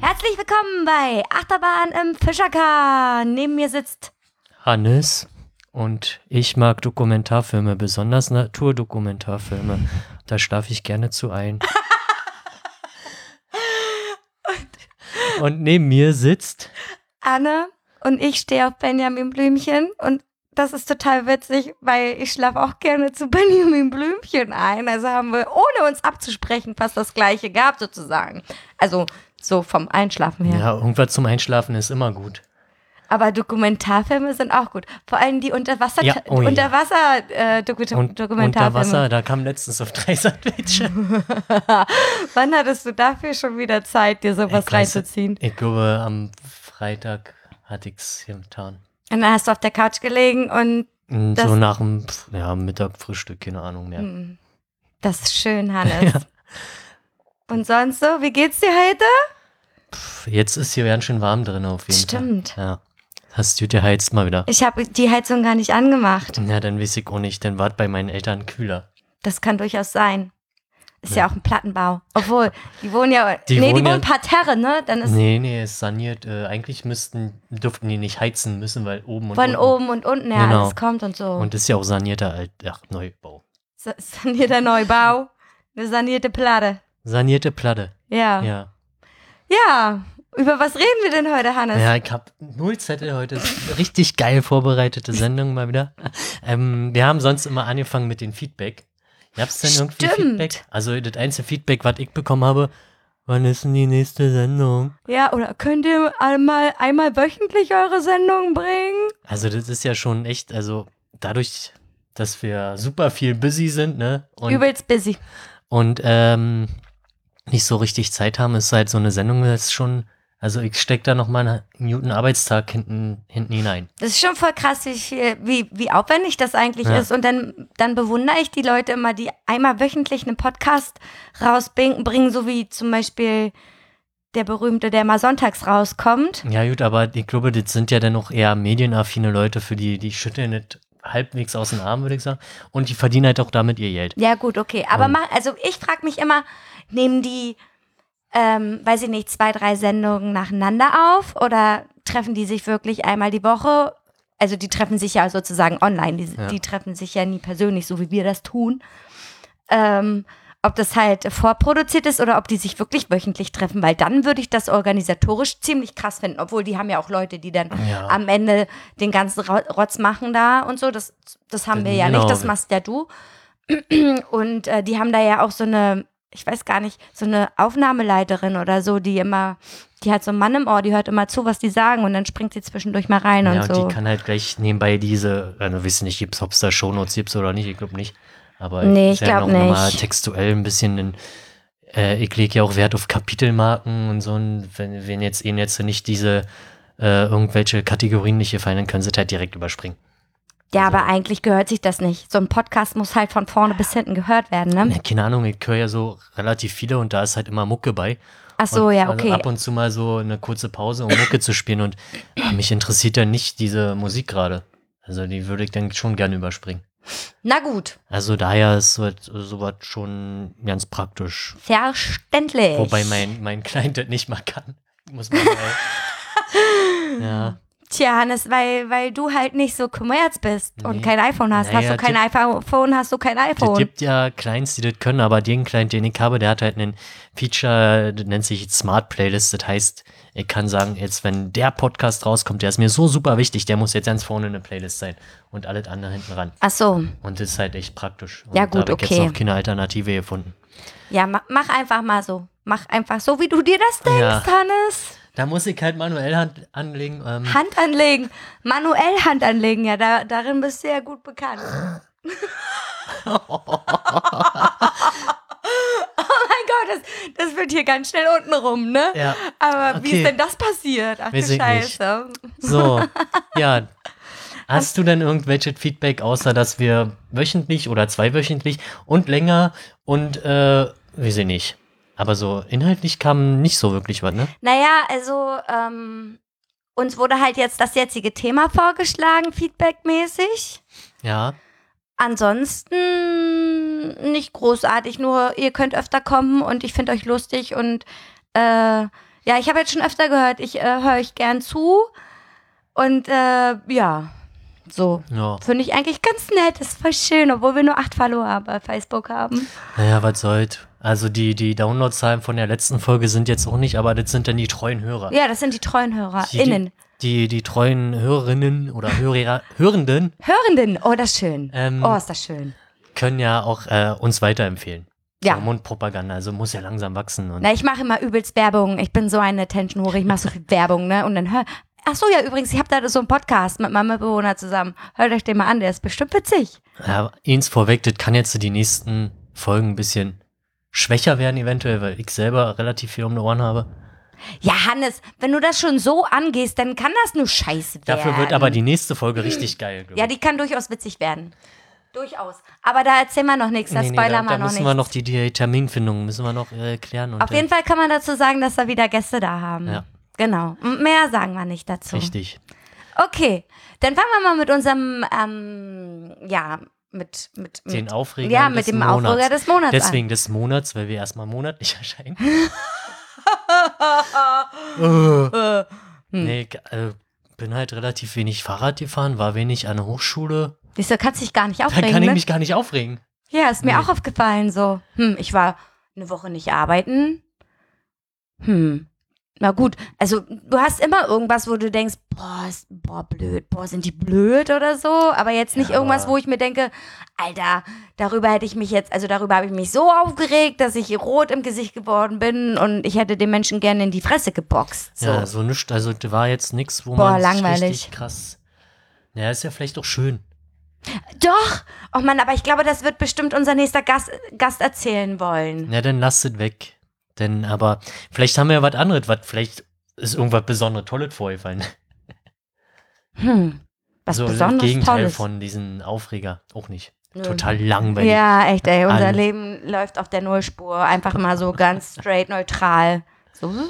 Herzlich willkommen bei Achterbahn im Fischerkahn. Neben mir sitzt Hannes und ich mag Dokumentarfilme, besonders Naturdokumentarfilme. Da schlafe ich gerne zu ein. Und neben mir sitzt Anne und ich stehe auf Benjamin Blümchen und das ist total witzig, weil ich schlafe auch gerne zu Benjamin Blümchen ein. Also haben wir, ohne uns abzusprechen, fast das gleiche gehabt sozusagen. Also so vom Einschlafen her. ja irgendwas zum Einschlafen ist immer gut. Aber Dokumentarfilme sind auch gut. Vor allem die Unterwasser Ja, oh ja. Unterwasser äh, Doku Und Dokumentarfilme. unter Wasser, da kam letztens auf drei welche. Wann hattest du dafür schon wieder Zeit, dir sowas Ich reinzuziehen? Ich glaube, am Freitag hatte ich es getan. Und dann hast du auf der Couch gelegen und Und Das- so nach dem ja, Mittag Frühstück, keine Ahnung mehr. hm, das ist schön, Hannes. Und sonst so, wie geht's dir heute? Jetzt ist hier ganz schön warm drin auf jeden Stimmt. Fall. Ja. Hast du geheizt mal wieder? Ich habe die Heizung gar nicht angemacht. Ja, dann weiß ich auch nicht. Dann wart bei meinen Eltern kühler. Das kann durchaus sein. Ist ja, Ja. auch ein Plattenbau. Obwohl, die wohnen ja. Die nee, die wohnen ja- wohnen Parterre, ne? Dann ist Nee, nee, ist saniert. Äh, eigentlich müssten, dürften die nicht heizen müssen, weil oben und von unten. oben und unten her Genau. alles kommt und so. Und ist ja auch sanierter Alt, ach, Neubau. Sa- sanierter Neubau. Eine sanierte Platte. Sanierte Platte. Ja. Ja. Ja. Über was reden wir denn heute, Hannes? Ja, ich hab null Zettel heute. Richtig geil vorbereitete Sendung mal wieder. Ähm, wir haben sonst immer angefangen mit dem Feedback. Gab's denn irgendwie Stimmt. Feedback? Also das einzige Feedback, was ich bekommen habe, wann ist denn die nächste Sendung? Ja, oder könnt ihr einmal, einmal wöchentlich eure Sendung bringen? Also das ist ja schon echt, also dadurch, dass wir super viel busy sind, ne? Und, Übelst busy. und ähm, nicht so richtig Zeit haben, ist halt so eine Sendung, das ist schon, also ich steck da noch mal einen Minuten Arbeitstag hinten, hinten hinein. Das ist schon voll krass, wie, viel, wie, wie aufwendig das eigentlich Ja. ist. Und dann, dann bewundere ich die Leute immer, die einmal wöchentlich einen Podcast rausbringen, bringen, so wie zum Beispiel der berühmte, der mal sonntags rauskommt. Ja gut, aber ich glaube, das sind ja dann auch eher medienaffine Leute, für die, die schütteln nicht halbwegs aus den Armen, würde ich sagen. Und die verdienen halt auch damit ihr Geld. Ja, gut, okay. Aber mach, also ich frage mich immer, nehmen die, ähm, weiß ich nicht, zwei, drei Sendungen nacheinander auf oder treffen die sich wirklich einmal die Woche? Also die treffen sich ja sozusagen online, die, Ja. die treffen sich ja nie persönlich, so wie wir das tun. Ähm, ob das halt vorproduziert ist oder ob die sich wirklich wöchentlich treffen, weil dann würde ich das organisatorisch ziemlich krass finden, obwohl die haben ja auch Leute, die dann Ja. am Ende den ganzen Ro- Rotz machen da und so. Das, das haben wir ja Genau. nicht, das machst ja du. Und äh, die haben da ja auch so eine, ich weiß gar nicht, so eine Aufnahmeleiterin oder so, die immer, die hat so einen Mann im Ohr, die hört immer zu, was die sagen und dann springt sie zwischendurch mal rein Ja, und und so. die kann halt gleich nebenbei diese, also wissen nicht, gibt's, ob es da Shownotes gibt oder nicht, ich glaube nicht. Aber Nee, ich ja glaub noch mal nicht. textuell ein bisschen in, äh, ich lege ja auch Wert auf Kapitelmarken und so, und wenn, wenn jetzt ihnen jetzt nicht diese äh, irgendwelche Kategorien nicht gefallen, dann können sie halt direkt überspringen. Ja, aber eigentlich gehört sich das nicht. So ein Podcast muss halt von vorne bis hinten gehört werden, ne? Ja, keine Ahnung, ich höre ja so relativ viele und da ist halt immer Mucke bei. Ach so, und ja, also okay. ab und zu mal so eine kurze Pause, um Mucke zu spielen und ah, mich interessiert ja nicht diese Musik gerade. Also die würde ich dann schon gerne überspringen. Na gut, Also daher ist so- sowas schon ganz praktisch. verständlich. Wobei mein, mein Client das nicht mal kann. Muss man sagen. ja. Tja, Hannes, weil, weil du halt nicht so kommerz bist und Nee. kein iPhone hast. hast Naja, du kein iPhone, hast du kein Es iPhone. gibt ja Clients, die das können, aber den Client, den ich habe, der hat halt einen Feature, das nennt sich Smart Playlist. Das heißt, ich kann sagen, jetzt, wenn der Podcast rauskommt, der ist mir so super wichtig, der muss jetzt ganz vorne in der Playlist sein und alles andere hinten ran. Ach so, Und das ist halt echt praktisch. Und Ja, da gut, ich okay. jetzt noch keine Alternative gefunden. ja, ma, mach einfach mal so. Mach einfach so, wie du dir das denkst, Ja. Hannes. Da muss ich halt manuell Hand anlegen. Ähm, Hand anlegen, manuell Hand anlegen, ja, da, darin bist du ja gut bekannt. oh mein Gott, das, das wird hier ganz schnell unten rum, ne? Ja. Aber wie Okay. ist denn das passiert? Ach Weiß du. Scheiße. So, ja. Hast du denn irgendwelches Feedback, außer dass wir wöchentlich oder zweiwöchentlich und länger und, äh, weiß ich nicht, Aber so inhaltlich kam nicht so wirklich was, ne? Naja, also ähm, uns wurde halt jetzt das jetzige Thema vorgeschlagen, feedbackmäßig. Ja. Ansonsten nicht großartig, nur ihr könnt öfter kommen und ich finde euch lustig und äh, ja, ich habe jetzt schon öfter gehört, ich äh, höre euch gern zu und äh, ja, so. Ja. Finde ich eigentlich ganz nett, ist voll schön, obwohl wir nur acht Follower bei Facebook haben. Naja, was soll's. Also die, die Downloadzahlen von der letzten Folge sind jetzt auch nicht, aber das sind dann die treuen Hörer. Ja, das sind die treuen HörerInnen. Die, die treuen Hörerinnen oder Hörer, Hörenden Hörenden, oh, das ist schön. Ähm, oh, ist das schön. können ja auch äh, uns weiterempfehlen. Ja. So Mundpropaganda, also muss ja langsam wachsen. Na, ich mache immer übelst Werbung. Ich bin so eine Attention-Hure. Ich mache so viel Werbung, ne? Und dann hör. Ach so, ja, übrigens, ich habe da so einen Podcast mit meinem Mitbewohner zusammen. Hört euch den mal an, der ist bestimmt witzig. ja, eins vorweg, das kann jetzt die nächsten Folgen ein bisschen schwächer werden eventuell, weil ich selber relativ viel um die Ohren habe. Ja, Hannes, wenn du das schon so angehst, dann kann das nur scheiße werden. Dafür wird aber die nächste Folge richtig geil. glaub Ja, die kann durchaus witzig werden. Durchaus. Aber da erzählen wir noch nichts, da Nee, nee, spoilern da, wir da noch müssen nichts. wir noch die, die Terminfindung müssen wir noch äh, klären. Auf jeden Fall kann man dazu sagen, dass wir wieder Gäste da haben. Ja. Genau. Mehr sagen wir nicht dazu. Richtig. Okay, dann fangen wir mal mit unserem, ähm, ja, mit, mit, mit Den Aufreger Ja, mit dem Monats. Aufreger des Monats Deswegen des Monats, weil wir erstmal monatlich erscheinen. an. Hm. Nee, äh, bin halt relativ wenig Fahrrad gefahren, war wenig an der Hochschule. Du, kannst dich gar nicht Da aufregen, kann ich ne? mich gar nicht aufregen. Ja, ist mir Nee. auch aufgefallen so. Hm, ich war eine Woche nicht arbeiten. Hm. Na gut, also du hast immer irgendwas, wo du denkst, boah, ist, boah, blöd, boah, sind die blöd oder so, aber jetzt nicht Ja, irgendwas, wo ich mir denke, Alter, darüber hätte ich mich jetzt, also darüber habe ich mich so aufgeregt, dass ich rot im Gesicht geworden bin und ich hätte den Menschen gerne in die Fresse geboxt. So. Ja, so nichts, also da war jetzt nichts, wo Boah, man sich langweilig. richtig krass. Ja, ist ja vielleicht auch schön. Doch! Oh Mann, aber ich glaube, das wird bestimmt unser nächster Gast, Gast erzählen wollen. Ja, dann lasst es weg. Denn, aber vielleicht haben wir ja was anderes, was vielleicht ist irgendwas Besonderes Tolles vorgefallen. Hm. Was so das Besonderes Gegenteil Tolles. von diesen Aufreger. Auch nicht. Nö. Total langweilig. Ja, echt, ey. Unser An- Leben läuft auf der Nullspur. Einfach mal so ganz straight neutral. So.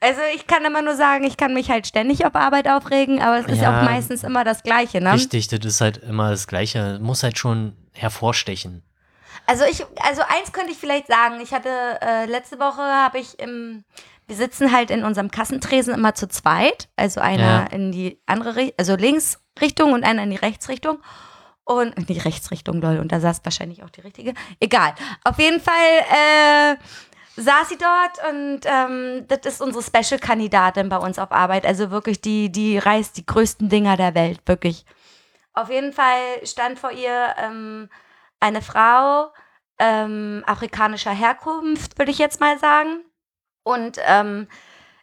Also ich kann immer nur sagen, ich kann mich halt ständig auf Arbeit aufregen, aber es ist Ja. auch meistens immer das Gleiche, ne? Richtig, das ist halt immer das Gleiche. Muss halt schon hervorstechen. Also ich, also eins könnte ich vielleicht sagen. Ich hatte äh, letzte Woche habe ich im, wir sitzen halt in unserem Kassentresen immer zu zweit, also einer Ja. in die andere, also Linksrichtung und einer in die Rechtsrichtung. Und in die Rechtsrichtung, lol, und da saß wahrscheinlich auch die richtige. Egal. Auf jeden Fall äh, saß sie dort und ähm, das ist unsere Special-Kandidatin bei uns auf Arbeit. Also wirklich, die, die reißt die größten Dinger der Welt, wirklich. Auf jeden Fall stand vor ihr ähm, eine Frau ähm, afrikanischer Herkunft, würde ich jetzt mal sagen. Und ähm,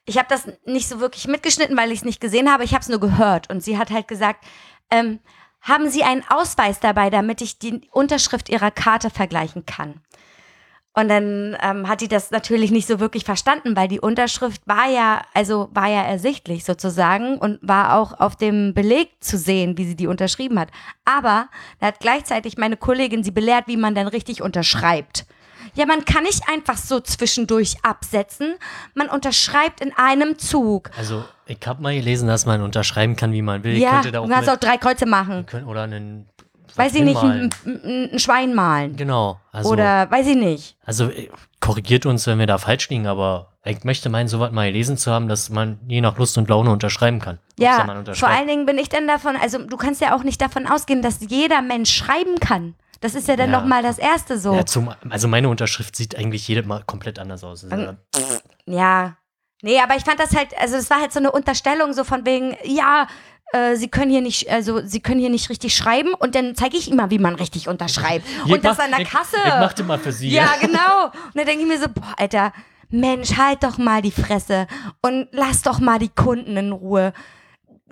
ich habe das nicht so wirklich mitgeschnitten, weil ich es nicht gesehen habe. Ich habe es nur gehört. Und sie hat halt gesagt, ähm, haben Sie einen Ausweis dabei, damit ich die Unterschrift Ihrer Karte vergleichen kann? Und dann ähm, hat die das natürlich nicht so wirklich verstanden, weil die Unterschrift war ja, also war ja ersichtlich sozusagen und war auch auf dem Beleg zu sehen, wie sie die unterschrieben hat. Aber da hat gleichzeitig meine Kollegin sie belehrt, wie man dann richtig unterschreibt. Ja, man kann nicht einfach so zwischendurch absetzen. Man unterschreibt in einem Zug. Also, ich habe mal gelesen, dass man unterschreiben kann, wie man will. Ich ja, könnte da auch auch drei Kreuze machen. können, oder einen. Weiß ich nicht, ein, ein, ein Schwein malen. Genau. Also, Oder weiß ich nicht. also äh, korrigiert uns, wenn wir da falsch liegen, aber ich möchte meinen, so was mal gelesen zu haben, dass man je nach Lust und Laune unterschreiben kann. Ja, vor allen Dingen bin ich dann davon, also du kannst ja auch nicht davon ausgehen, dass jeder Mensch schreiben kann. Das ist ja dann Ja. noch mal das Erste so. Ja, zum, also meine Unterschrift sieht eigentlich jedes Mal komplett anders aus. Also, Ähm, Ja. Nee, aber ich fand das halt, also es war halt so eine Unterstellung so von wegen, ja, äh, sie können hier nicht, also sie können hier nicht richtig schreiben und dann zeige ich ihm mal, wie man richtig unterschreibt. Ich und das mach- an der ich, Kasse. Ich machte mal für sie. Ja, genau. Und dann denke ich mir so, boah, Alter, Mensch, halt doch mal die Fresse und lass doch mal die Kunden in Ruhe.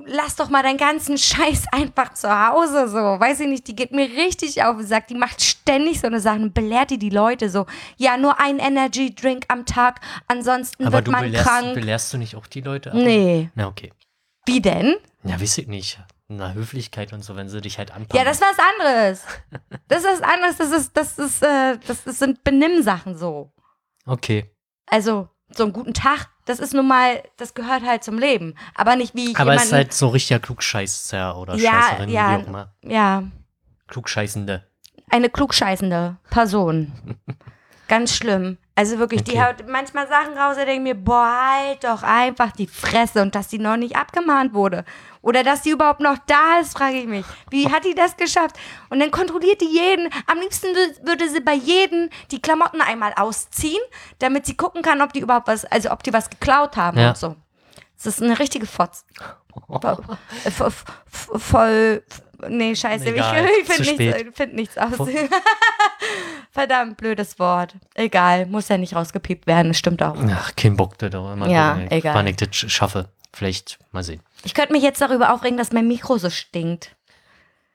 Lass doch mal deinen ganzen Scheiß einfach zu Hause so. Weiß ich nicht, die geht mir richtig auf den Sack. Die macht ständig so eine Sachen, belehrt die die Leute so. Ja, nur ein Energy Drink am Tag, ansonsten Aber wird man belehrst, krank. belehrst du nicht auch die Leute? Nee. Na, okay. Wie denn? Ja, weiß ich nicht. einer Höflichkeit und so, wenn sie dich halt anpacken. Ja, das ist was anderes. Das ist was anderes. Das ist, das ist, äh, das sind Benimmsachen so. Okay. Also, so einen guten Tag, das ist nun mal, das gehört halt zum Leben. Aber nicht wie ich Aber es ist halt so richtiger Klugscheißer oder Ja, Scheißerin, ja. wie auch immer. ja, Klugscheißende. eine klugscheißende Person. Ganz schlimm. Also wirklich, die Okay. haut manchmal Sachen raus, da denke ich mir, boah, halt doch einfach die Fresse und dass die noch nicht abgemahnt wurde. Oder dass die überhaupt noch da ist, frage ich mich. Wie hat die das geschafft? Und dann kontrolliert die jeden. Am liebsten wü- würde sie bei jedem die Klamotten einmal ausziehen, damit sie gucken kann, ob die überhaupt was, also ob die was geklaut haben Ja. und so. Das ist eine richtige Fotz. Voll, voll, voll nee, scheiße, Egal, ich, ich finde nichts, find nichts aus. Verdammt blödes Wort. Egal, muss ja nicht rausgepiept werden, das stimmt auch. Ach, kein Bock, das auch immer. Ja, gucken, egal. Wann ich das sch- schaffe. Vielleicht mal sehen. Ich könnte mich jetzt darüber aufregen, dass mein Mikro so stinkt.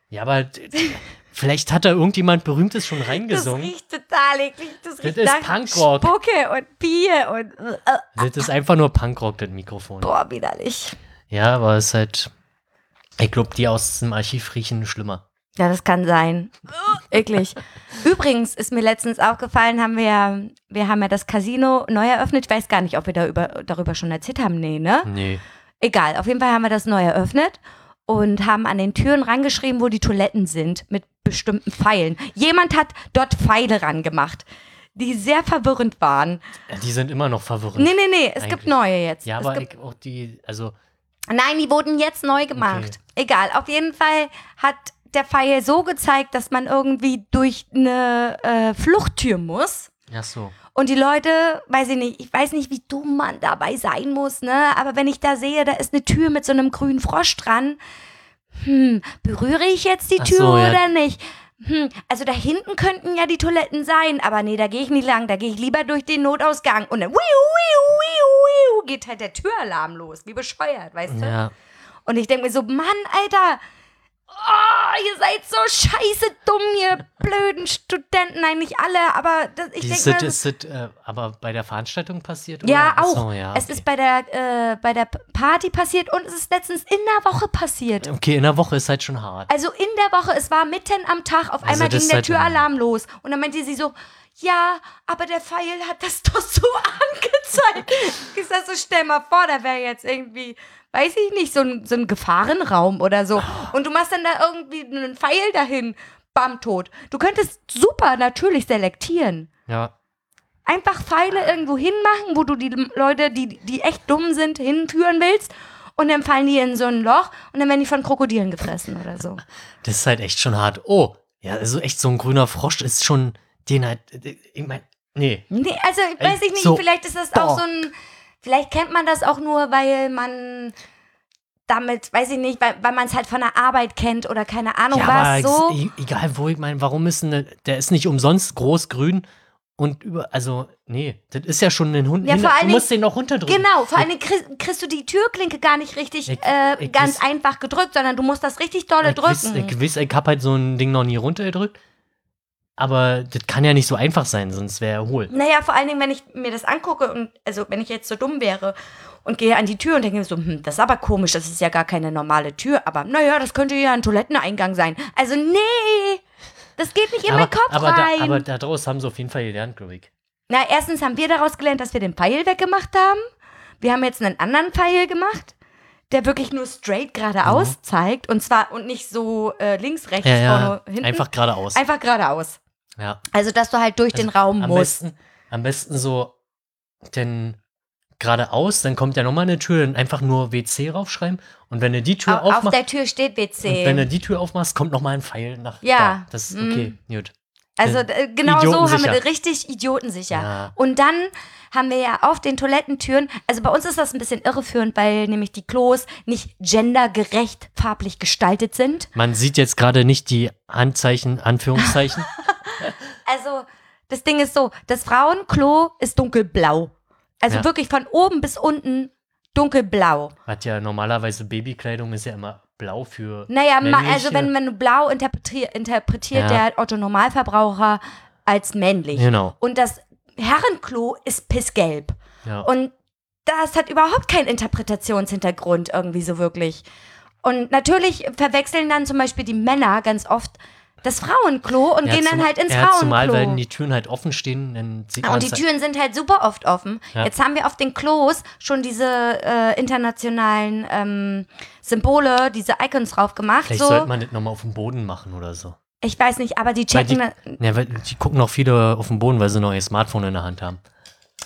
Ja, aber vielleicht hat da irgendjemand Berühmtes schon Das reingesungen. riecht total eklig. Das riecht ist nach Punkrock. Spucke und Bier und äh, Das ist einfach nur Punkrock, das Mikrofon. boah, widerlich. Ja, aber es ist halt. Ich glaube, die aus dem Archiv riechen schlimmer. Ja, das kann sein. Eklig. Übrigens ist mir letztens aufgefallen, haben wir ja, wir haben ja das Casino neu eröffnet. Ich weiß gar nicht, ob wir da über, darüber schon erzählt haben. Nee, ne? Nee. Egal, auf jeden Fall haben wir das neu eröffnet und haben an den Türen rangeschrieben, wo die Toiletten sind, mit bestimmten Pfeilen. Jemand hat dort Pfeile rangemacht, die sehr verwirrend waren. Die sind immer noch verwirrend. Nee, nee, nee, es gibt Eigentlich. neue jetzt. Ja, es aber gibt, auch die, also, nein, die wurden jetzt neu gemacht. Egal, auf jeden Fall hat der Pfeil so gezeigt, dass man irgendwie durch eine äh, Fluchttür muss. ja so. Und die Leute, weiß ich nicht, ich weiß nicht, wie dumm man dabei sein muss, ne? Aber wenn ich da sehe, da ist eine Tür mit so einem grünen Frosch dran, hm, berühre ich jetzt die Ach Tür so, ja. oder nicht? Hm, also da hinten könnten ja die Toiletten sein, aber nee, da gehe ich nicht lang, da gehe ich lieber durch den Notausgang und dann wiu, wiu, wiu, wiu, geht halt der Türalarm los, wie bescheuert, weißt du? Ja. Und ich denke mir so, Mann, Alter, oh, ihr seid so scheiße dumm, ihr blöden Studenten, nein, nicht alle, aber das, ich denke mir, ist das, äh, aber bei der Veranstaltung passiert? ja, oder? Ach auch. So, ja, Es okay. ist bei der, äh, bei der Party passiert und es ist letztens in der Woche passiert. Okay, in der Woche ist halt schon hart. Also in der Woche, es war mitten am Tag, auf Also einmal ging der halt- Türalarm los. Und dann meinte sie so, ja, aber der Pfeil hat das doch so angezeigt. Ich sag so, stell mal vor, da wäre jetzt irgendwie, weiß ich nicht, so ein, so ein Gefahrenraum oder so. Und du machst dann da irgendwie einen Pfeil dahin, bam, tot. Du könntest super natürlich selektieren. Ja. Einfach Pfeile irgendwo hinmachen, wo du die Leute, die, die echt dumm sind, hinführen willst. Und dann fallen die in so ein Loch und dann werden die von Krokodilen gefressen oder so. Das ist halt echt schon hart. Oh, ja, also echt so ein grüner Frosch ist schon, den halt, ich meine, nee. Nee, also weiß ich nicht, so, vielleicht ist das boah. auch so ein, vielleicht kennt man das auch nur, weil man damit, weiß ich nicht, weil, weil man es halt von der Arbeit kennt oder keine Ahnung ja, was, aber so. e- egal wo, ich meine, warum ist denn, der ist nicht umsonst groß grün und über, also, nee, das ist ja schon ein Hund. Ja, hin- vor allen du musst den noch runterdrücken. Genau, vor allem kriegst, kriegst du die Türklinke gar nicht richtig Ich- äh, ich ganz weiß- einfach gedrückt, sondern du musst das richtig dolle Ich drücken. ich, weiß, ich hab halt so ein Ding noch nie runtergedrückt. Aber das kann ja nicht so einfach sein, sonst wäre er hohl. Naja, vor allen Dingen, wenn ich mir das angucke und, also wenn ich jetzt so dumm wäre und gehe an die Tür und denke mir so, hm, das ist aber komisch, das ist ja gar keine normale Tür, aber naja, das könnte ja ein Toiletteneingang sein. Also nee, das geht nicht in aber, meinen Kopf aber, rein. Da, aber daraus haben sie auf jeden Fall gelernt, glaube ich. Na, erstens haben wir daraus gelernt, dass wir den Pfeil weggemacht haben. Wir haben jetzt einen anderen Pfeil gemacht, der wirklich nur straight geradeaus zeigt und zwar und nicht so äh, links, rechts, Mhm. Ja, vorne, hinten. einfach geradeaus. Einfach geradeaus. Ja. Also, dass du halt durch den Raum am musst. Besten, am besten so, denn geradeaus, dann kommt ja nochmal eine Tür, dann einfach nur WC raufschreiben. Und wenn du die Tür Au- Auf aufmachst, der Tür steht und wenn du WC. die Tür aufmachst, kommt nochmal ein Pfeil nach Ja, da. Das ist okay, gut. Also äh, genau so haben wir richtig idiotensicher. Ja. Und dann haben wir ja auf den Toilettentüren, also bei uns ist das ein bisschen irreführend, weil nämlich die Klos nicht gendergerecht farblich gestaltet sind. Man sieht jetzt gerade nicht die Anzeichen, Anführungszeichen. Also das Ding ist so, das Frauenklo ist dunkelblau. Also Ja. wirklich von oben bis unten dunkelblau. Hat ja normalerweise Babykleidung ist ja immer blau für. Naja, männliche- also wenn, du blau interpretier, interpretiert Ja. der Otto Normalverbraucher als männlich. Genau. Und das Herrenklo ist pissgelb. Ja. Und das hat überhaupt keinen Interpretationshintergrund irgendwie so wirklich. Und natürlich verwechseln dann zum Beispiel die Männer ganz oft das Frauenklo und Ja, gehen dann zum- halt ins ja, Zumal, Frauenklo. wenn die Türen halt offen stehen, dann sieht man Und die Türen sind halt super oft offen. Ja. Jetzt haben wir auf den Klos schon diese äh, internationalen ähm, Symbole, diese Icons drauf gemacht. Vielleicht so. sollte man das nochmal auf dem Boden machen oder so. Ich weiß nicht, aber die Weil checken. die, ja, weil die gucken auch viele auf den Boden, weil sie noch ihr Smartphone in der Hand haben.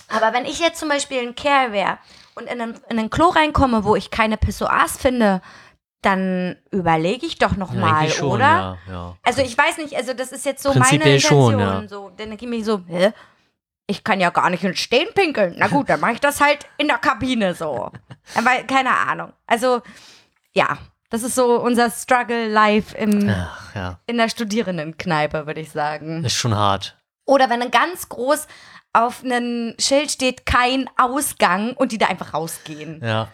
Aber wenn ich jetzt zum Beispiel ein Kerl wäre und in ein, in ein Klo reinkomme, wo ich keine Pissoirs finde, dann überlege ich doch noch Ja, mal, schon, oder? Ja, ja. Also ich weiß nicht, also das ist jetzt so meine Prinzipiell Intention. schon, ja. so, dann denke ich mir so, hä? Ich kann ja gar nicht im Stehen pinkeln. Na gut, dann mache ich das halt in der Kabine so. Aber keine Ahnung. Also ja, das ist so unser Struggle live im, Ach, ja. in der Studierendenkneipe, würde ich sagen. Ist schon hart. Oder wenn dann ganz groß auf einem Schild steht, kein Ausgang und die da einfach rausgehen. Ja.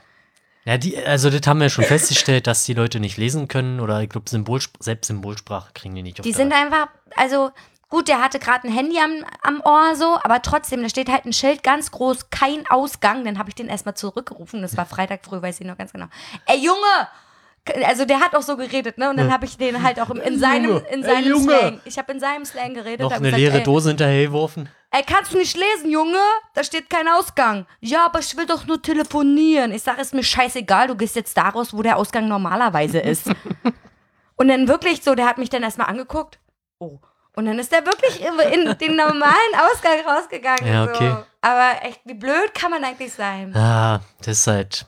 Ja, die, also das haben wir schon festgestellt, dass die Leute nicht lesen können oder ich glaube, Symbolsp selbst Symbolsprache kriegen die nicht Die sind einfach, also gut, der hatte gerade ein Handy am, am Ohr so, aber trotzdem, da steht halt ein Schild ganz groß, kein Ausgang. Dann habe ich den erstmal zurückgerufen. Das war Freitag früh, weiß ich noch ganz genau. Ey, Junge! Also der hat auch so geredet, ne? Und dann habe ich den halt auch in seinem, in ey, seinem Junge. Slang. Ich habe in seinem Slang geredet. Noch eine gesagt, leere ey, Dose hinterhergeworfen. Ey, kannst du nicht lesen, Junge? Da steht kein Ausgang. Ja, aber ich will doch nur telefonieren. Ich sage, ist mir scheißegal, du gehst jetzt da raus, wo der Ausgang normalerweise ist. Und dann wirklich so, der hat mich dann erstmal angeguckt. Oh. Und dann ist der wirklich in den normalen Ausgang rausgegangen. Ja, okay. So. Aber echt, wie blöd kann man eigentlich sein? Ah, das ist halt.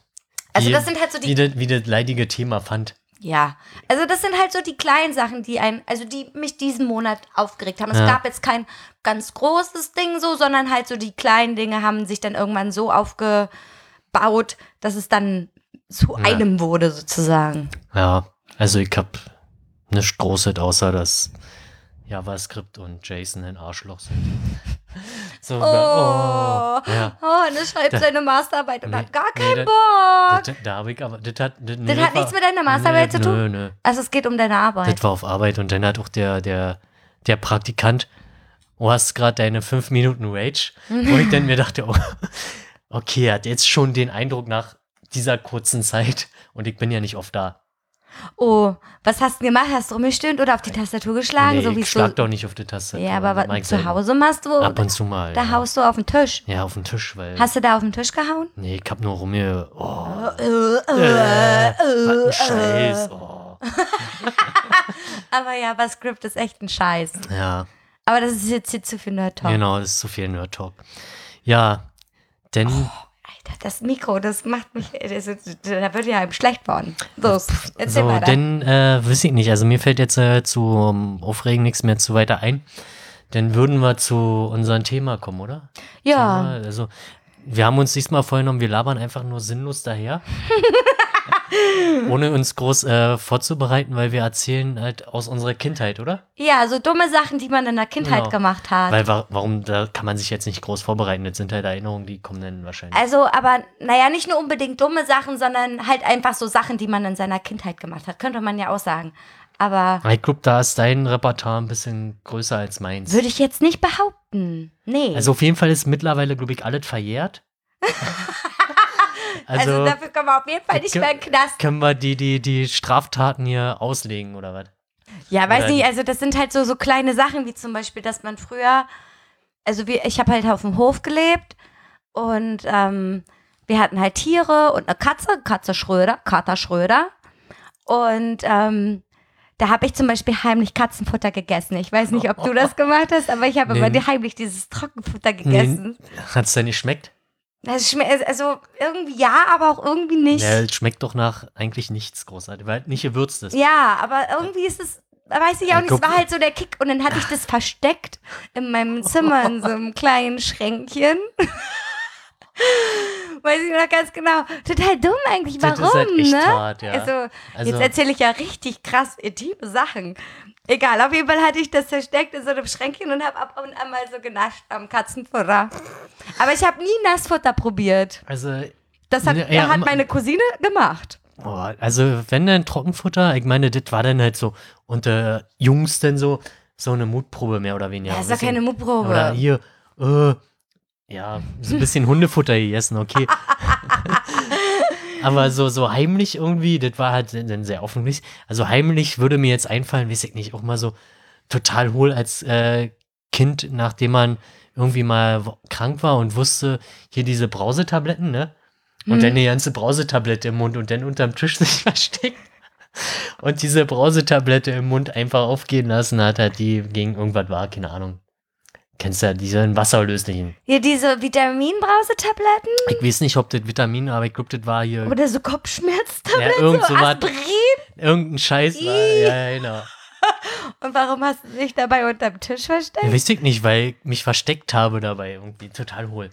Also wie- das sind halt so die- Wie das, wie das leidige Thema fand. Ja, also das sind halt so die kleinen Sachen, die ein, also die mich diesen Monat aufgeregt haben. Es Ja. gab jetzt kein ganz großes Ding so, sondern halt so die kleinen Dinge haben sich dann irgendwann so aufgebaut, dass es dann zu Ja. einem wurde sozusagen. Ja, also ich hab nichts Großes, außer dass JavaScript und JSON ein Arschloch sind. So, Oh, oh, ja. oh, und er schreibt Da- seine Masterarbeit und Nee, hat gar nee, keinen da- Bock. Das, da hab ich aber, das hat, das, nee, Das hat war- nichts mit deiner Masterarbeit nee, zu tun? Nö, nö. Also es geht um deine Arbeit. Das war auf Arbeit und dann hat auch der, der, der Praktikant, du hast gerade deine fünf Minuten Rage, wo ich dann mir dachte, oh, okay, er hat jetzt schon den Eindruck nach dieser kurzen Zeit und ich bin ja nicht oft da. Oh, was hast du gemacht? Hast du rumgestöhnt oder auf die Tastatur geschlagen? nee, so wie ich schlag so. doch nicht auf die Tastatur. Ja, aber was zu. Hause machst du? Ab und zu mal. Da ja. haust du auf den Tisch. Ja, auf den Tisch, weil. Hast du da auf den Tisch gehauen? nee, ich hab nur rumge. Oh, Äh, ein Scheiß. Oh. Aber ja, aber Script ist echt ein Scheiß. Ja, Aber das ist jetzt hier zu viel Nerd Talk. genau, das ist zu viel Nerd Talk. Ja, denn. Alter, das Mikro, das macht mich, das da wird ja einem schlecht worden. Los, erzähl So, weiter. denn, äh, weiß ich nicht, also mir fällt jetzt äh, zu um, Aufregen nichts mehr zu weiter ein. Dann würden wir zu unserem Thema kommen, oder? ja, Thema, also, wir haben uns diesmal vorgenommen, wir labern einfach nur sinnlos daher. Ohne uns groß äh, vorzubereiten, weil wir erzählen halt aus unserer Kindheit, oder? ja, so dumme Sachen, die man in der Kindheit Genau. gemacht hat. Weil wa warum, da kann man sich jetzt nicht groß vorbereiten. Das sind halt Erinnerungen, die kommen dann wahrscheinlich. also, aber naja, nicht nur unbedingt dumme Sachen, sondern halt einfach so Sachen, die man in seiner Kindheit gemacht hat. Könnte man ja auch sagen. Aber ich glaube, da ist dein Repertoire ein bisschen größer als meins. würde ich jetzt nicht behaupten. Nee. Also auf jeden Fall ist mittlerweile, glaube ich, alles verjährt. Also, also dafür kommen wir auf jeden Fall nicht mehr in den Knast. können wir die, die, die Straftaten hier auslegen oder was? Ja, weiß Oder- nicht, also das sind halt so, so kleine Sachen, wie zum Beispiel, dass man früher, also wir, ich habe halt auf dem Hof gelebt und ähm, wir hatten halt Tiere und eine Katze, Katze Schröder, Kater Schröder. Und ähm, da habe ich zum Beispiel heimlich Katzenfutter gegessen. Ich weiß nicht, ob du das gemacht hast, aber ich habe Nee. immer heimlich dieses Trockenfutter gegessen. Hat es denn nicht schmeckt? Das schmeckt, also irgendwie ja, aber auch irgendwie nicht. Ja, es schmeckt doch nach eigentlich nichts großartig, weil nicht gewürzt ist. Ja, aber irgendwie ist es, weiß ich auch nicht, es war halt so der Kick und dann hatte ich das versteckt in meinem Zimmer in so einem kleinen Schränkchen. Weiß ich noch ganz genau. Total dumm eigentlich, Das warum, ist halt echt ne? hart, ja. Also, Also- jetzt erzähle ich ja richtig krass intime Sachen. Egal, auf jeden Fall hatte ich das versteckt in so einem Schränkchen und habe ab und an mal so genascht am Katzenfutter. Aber ich habe nie Nassfutter probiert. Also, Das hat, Ja, ja, hat meine Cousine gemacht. oh, also wenn dann Trockenfutter, ich meine, das war dann halt so unter Jungs dann so, so eine Mutprobe mehr oder weniger. Ja, ist Bisschen- keine Mutprobe. Oder hier, äh, ja, so ein bisschen Hundefutter gegessen, okay. aber so, so heimlich irgendwie, das war halt dann sehr offensichtlich. Also heimlich würde mir jetzt einfallen, weiß ich nicht, auch mal so total hohl als äh, Kind, nachdem man irgendwie mal krank war und wusste, hier diese Brausetabletten, ne? Und Mhm. dann die ganze Brausetablette im Mund und dann unterm Tisch sich versteckt. Und diese Brausetablette im Mund einfach aufgehen lassen hat, hat die gegen irgendwas war, keine Ahnung. Kennst du ja diesen wasserlöslichen. Hier diese Vitaminbrausetabletten Ich weiß nicht, ob das Vitamin, aber ich glaube, das war hier oder so Kopfschmerztabletten, ja, irgend so was, Aspirin. irgendein Scheiß war. Ja, ja, genau. Und warum hast du dich dabei unterm Tisch versteckt? Ja, weiß ich nicht, weil ich mich versteckt habe dabei irgendwie. Total hohl.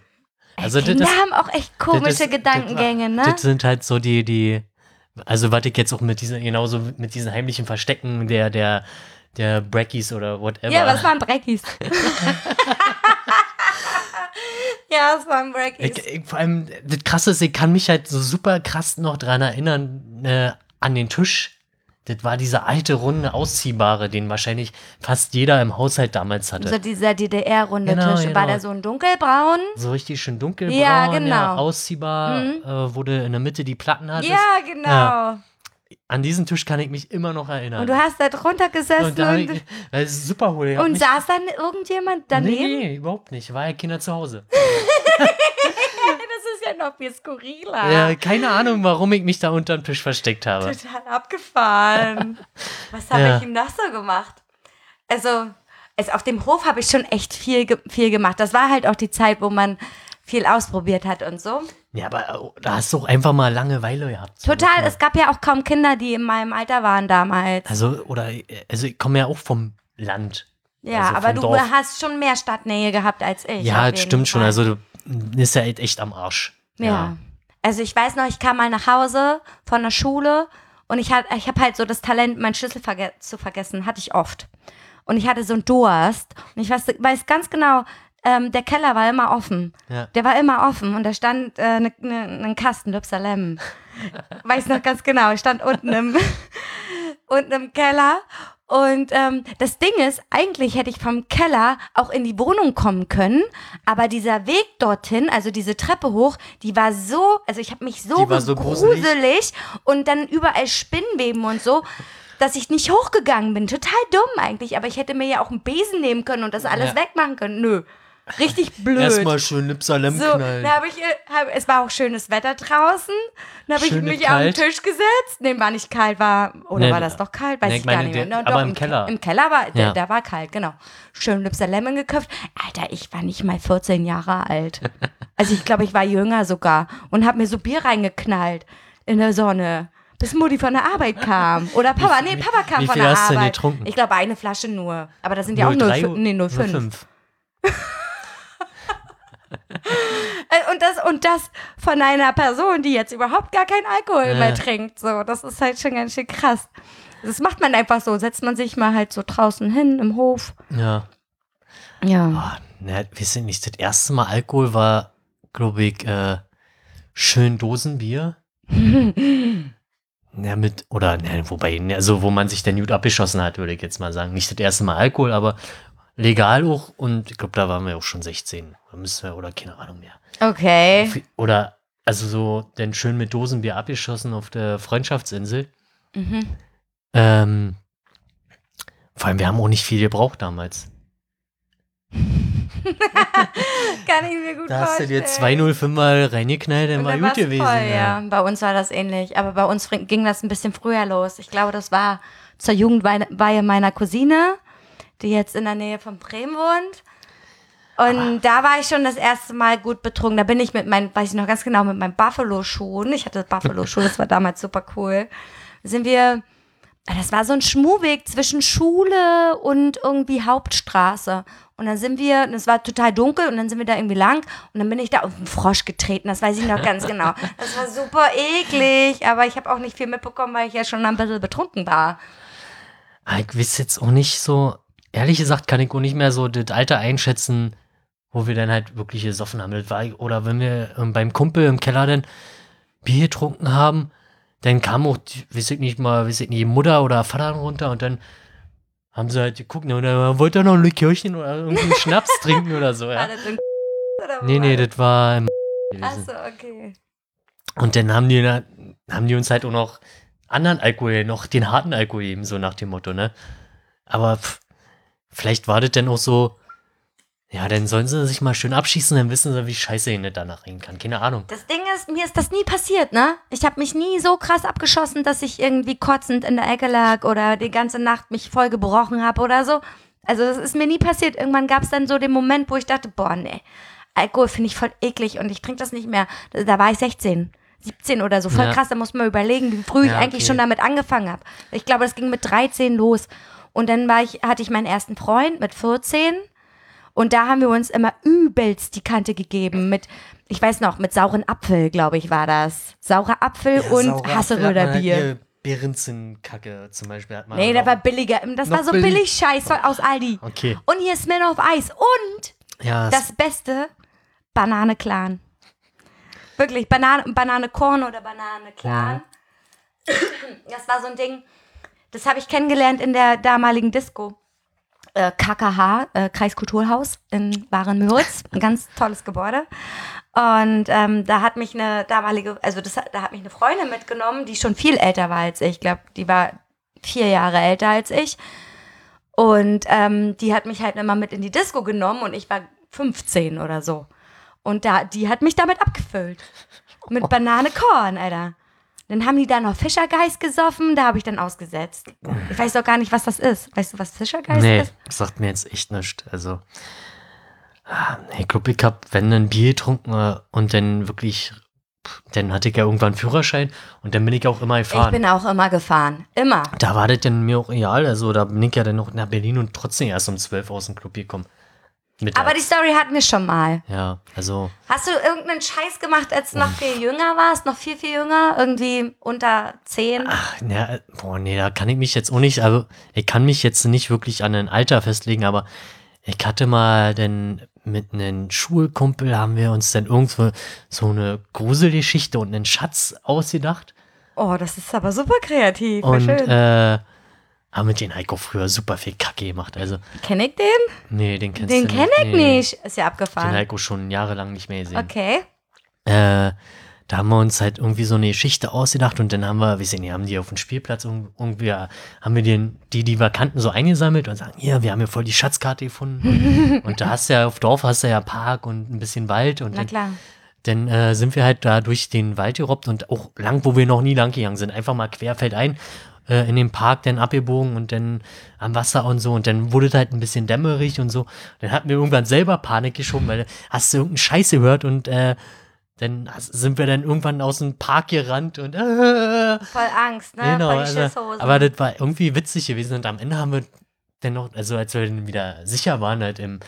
Also das Kinder ist, haben auch echt komische das Gedankengänge, das, ne? Das sind halt so die, die, also was ich jetzt auch mit diesen, genauso mit diesen heimlichen Verstecken der, der, der Brackies oder whatever. Ja, was waren Breckies? ja, es waren Breckies. ich, ich, vor allem, das krasse ist, ich kann mich halt so super krass noch dran erinnern, äh, an den Tisch. Das war dieser alte, runde, ausziehbare, den wahrscheinlich fast jeder im Haushalt damals hatte. So dieser DDR-runde Genau, Tisch. genau. War der so ein dunkelbraun? So richtig schön dunkelbraun, Ja, ja, genau. ausziehbar, Mhm. äh, wo du in der Mitte die Platten hattest. Ja, genau. Ja. An diesen Tisch kann ich mich immer noch erinnern. Und du hast da drunter gesessen und da ich, das ist super hohl. Und saß dann irgendjemand daneben? Nee, nee, überhaupt nicht. War ja Kinder zu Hause. Das ist ja noch viel skurriler. Ja, keine Ahnung, warum ich mich da unterm Tisch versteckt habe. Total abgefahren. Was habe Ja. ich ihm noch so gemacht? Also, es, auf dem Hof habe ich schon echt viel, viel gemacht. Das war halt auch die Zeit, wo man viel ausprobiert hat und so. Ja, aber oh, da hast du auch einfach mal Langeweile gehabt. So Total, es gab ja auch kaum Kinder, die in meinem Alter waren damals. Also, oder, also ich komme ja auch vom Land. ja, also aber du Dorf. hast schon mehr Stadtnähe gehabt als ich. ja, das stimmt schon. Fall. Also, du bist ja echt- echt am Arsch. Ja. Also ich weiß noch, ich kam mal nach Hause von der Schule und ich, hat, ich habe halt so das Talent, meinen Schlüssel verge zu vergessen. Hatte ich oft. Und ich hatte so einen Durst. Und ich weiß, weiß ganz genau, ähm, der Keller war immer offen. Ja. Der war immer offen und da stand äh, ne, ne, ein Kasten Lübsalem. weiß noch ganz genau. Ich stand unten im, unten im Keller. Und ähm, das Ding ist, eigentlich hätte ich vom Keller auch in die Wohnung kommen können, aber dieser Weg dorthin, also diese Treppe hoch, die war so, also ich habe mich so, so gruselig. gruselig und dann überall Spinnweben und so, dass ich nicht hochgegangen bin. Total dumm eigentlich, aber ich hätte mir ja auch einen Besen nehmen können und das alles Ja. wegmachen können. Nö. Richtig blöd. Erstmal schön Lipsalem So, knallen. da habe ich, äh, hab, es war auch schönes Wetter draußen. Dann habe ich mich auf den kalt. Tisch gesetzt. Nee, war nicht kalt, war, oder Nee, war das doch kalt? Weiß nee, ich gar nicht mehr. aber doch, im Ke- Keller. Im Keller war, Ja. der war kalt, genau. Schön Lipser Lemon geköpft. Alter, ich war nicht mal 14 Jahre alt. Also ich glaube, ich war jünger sogar und habe mir so Bier reingeknallt in der Sonne. Bis Mutti von der Arbeit kam. Oder Papa, nee, Papa kam wie von viel der Arbeit. Ich glaube, eine Flasche nur. Aber das sind ja auch 03 nur, nee, nur fünf. 05. Äh, Und das, und das von einer Person, die jetzt überhaupt gar keinen Alkohol Ja. mehr trinkt. So, das ist halt schon ganz schön krass. Das macht man einfach so. Setzt man sich mal halt so draußen hin im Hof. Ja. Ja. Oh, ne, wir sind nicht. Das erste Mal Alkohol war, glaube ich, äh, schön Dosenbier. Ja, mit, oder, ne, wobei, ne, also, wo man sich dann gut abgeschossen hat, würde ich jetzt mal sagen. Nicht das erste Mal Alkohol, aber legal auch. Und ich glaube, da waren wir auch schon 16. Oder müssen wir, oder keine Ahnung mehr. Okay. Oder, also so, dann schön mit Dosenbier abgeschossen auf der Freundschaftsinsel. Mhm. Ähm, vor allem, wir haben auch nicht viel gebraucht damals. Kann ich mir gut Da hast du vorstellen. dir 205 mal reingeknallt, dann war gut gewesen. Voll, ja. ja. Bei uns war das ähnlich. Aber bei uns ging das ein bisschen früher los. Ich glaube, das war zur Jugendweihe meiner Cousine, die jetzt in der Nähe von Bremen wohnt. Und da war ich schon das erste Mal gut betrunken. Da bin ich mit meinen, weiß ich noch ganz genau, mit meinen Buffalo-Schuhen. Ich hatte Buffalo-Schuhe, das war damals super cool. Sind wir, das war so ein Schmuhweg zwischen Schule und irgendwie Hauptstraße. Und dann sind wir, und es war total dunkel, und dann sind wir da irgendwie lang. Und dann bin ich da auf einen Frosch getreten, das weiß ich noch ganz genau. Das war super eklig, aber ich habe auch nicht viel mitbekommen, weil ich ja schon ein bisschen betrunken war. Ah, Ich weiß jetzt auch nicht so, ehrlich gesagt, kann ich auch nicht mehr so das Alter einschätzen, wo wir dann halt wirklich gesoffen haben. Das war, oder wenn wir ähm, beim Kumpel im Keller dann Bier getrunken haben, dann kam auch, weiß ich nicht mal, weiß ich nicht, Mutter oder Vater runter und dann haben sie halt geguckt, ne, und dann wollte er noch ein Likörchen oder irgendwie einen Schnaps trinken oder so, War ja. oder Nee, nee, war das war im Ach gewesen. so, okay. Und dann haben die, haben die uns halt auch noch anderen Alkohol, noch den harten Alkohol eben, so nach dem Motto, ne? Aber pff, vielleicht war das denn auch so, ja, dann sollen sie sich mal schön abschießen, dann wissen sie, wie scheiße ihnen danach reden kann. Keine Ahnung. Das Ding ist, mir ist das nie passiert, ne? Ich habe mich nie so krass abgeschossen, dass ich irgendwie kotzend in der Ecke lag oder die ganze Nacht mich voll gebrochen habe oder so. Also das ist mir nie passiert. Irgendwann gab es dann so den Moment, wo ich dachte, boah, nee, Alkohol finde ich voll eklig und ich trinke das nicht mehr. Da war ich 16. 17 oder so, voll Ja. krass, da muss man überlegen, wie früh ich Ja, eigentlich okay. schon damit angefangen habe. Ich glaube, das ging mit 13 los. Und dann war ich, hatte ich meinen ersten Freund mit 14 und da haben wir uns immer übelst die Kante gegeben mit, ich weiß noch, mit sauren Apfel, glaube ich, war das. Saurer Apfel und Hasseröder Bier. Beerenzen-Kacke zum Beispiel hat man. Nee, der war billiger. Das war so billig. billig Scheiß aus Aldi. Okay. Und hier ist Smell of Ice. Und Ja, das Beste, Banane Clan. Wirklich, Banane, Banane Korn oder Banane Clan. Das war so ein Ding, das habe ich kennengelernt in der damaligen Disco. Äh, KKH, äh, Kreiskulturhaus in Warenmüritz. Ein ganz tolles Gebäude. Und ähm, da hat mich eine damalige, also das, hat- da hat mich eine Freundin mitgenommen, die schon viel älter war als ich. Ich glaube, die war vier Jahre älter als ich. Und ähm, die hat mich halt immer mit in die Disco genommen und ich war 15 oder so. Und da, die hat mich damit abgefüllt. Mit Banane Korn, Alter. Dann haben die da noch Fischergeist gesoffen, da habe ich dann ausgesetzt. Ich weiß doch gar nicht, was das ist. Weißt du, was Fischergeist nee, ist? das sagt mir jetzt echt nichts. Also, ah, nee, glaub ich hab, wenn dann Bier getrunken äh, und dann wirklich, dann hatte ich ja irgendwann einen Führerschein und dann bin ich auch immer Ich gefahren. bin auch immer gefahren. Immer. da war das dann mir auch real. Also, da bin ich ja dann noch nach Berlin und trotzdem erst um 12 aus dem Club gekommen. Mittags. Aber die Story hatten wir schon mal. ja, also, Hast du irgendeinen Scheiß gemacht, als du noch viel jünger warst? Noch viel, viel jünger? Irgendwie unter 10? ach, ja, boah, nee, da kann ich mich jetzt auch nicht, also, ich kann mich jetzt nicht wirklich an ein Alter festlegen, aber ich hatte mal dann mit einem Schulkumpel haben wir uns dann irgendwo so eine Gruselgeschichte und einen Schatz ausgedacht. Oh, das ist aber super kreativ. Und schön. äh, haben mit den Heiko früher super viel Kacke gemacht. Also, Kenn ich den? nee, den kennst Den du kenne ich Nee, nicht. Ist ja Den abgefahren. Heiko schon jahrelang nicht mehr gesehen. Okay. Äh, da haben wir uns halt irgendwie so eine Geschichte ausgedacht und dann haben wir, wir sehen, haben die auf dem Spielplatz irg- irgendwie, haben wir den, die, die wir kannten, so eingesammelt und sagen, hier, wir haben ja voll die Schatzkarte gefunden. und da hast du ja auf Dorf hast du ja Park und ein bisschen Wald und Na dann, klar. dann äh, sind wir halt da durch den Wald gerobbt und auch lang, wo wir noch nie lang gegangen sind, einfach mal querfeldein äh, in den Park dann abgebogen und dann am Wasser und so und dann wurde es halt ein bisschen dämmerig und so. Dann hatten wir irgendwann selber Panik geschoben, weil hast du irgendeinen Scheiß gehört und äh, dann sind wir dann irgendwann aus dem Park gerannt und äh, Voll Angst, ne? genau, also, aber das war irgendwie witzig gewesen und am Ende haben wir dann noch, also als wir dann wieder sicher waren, halt im,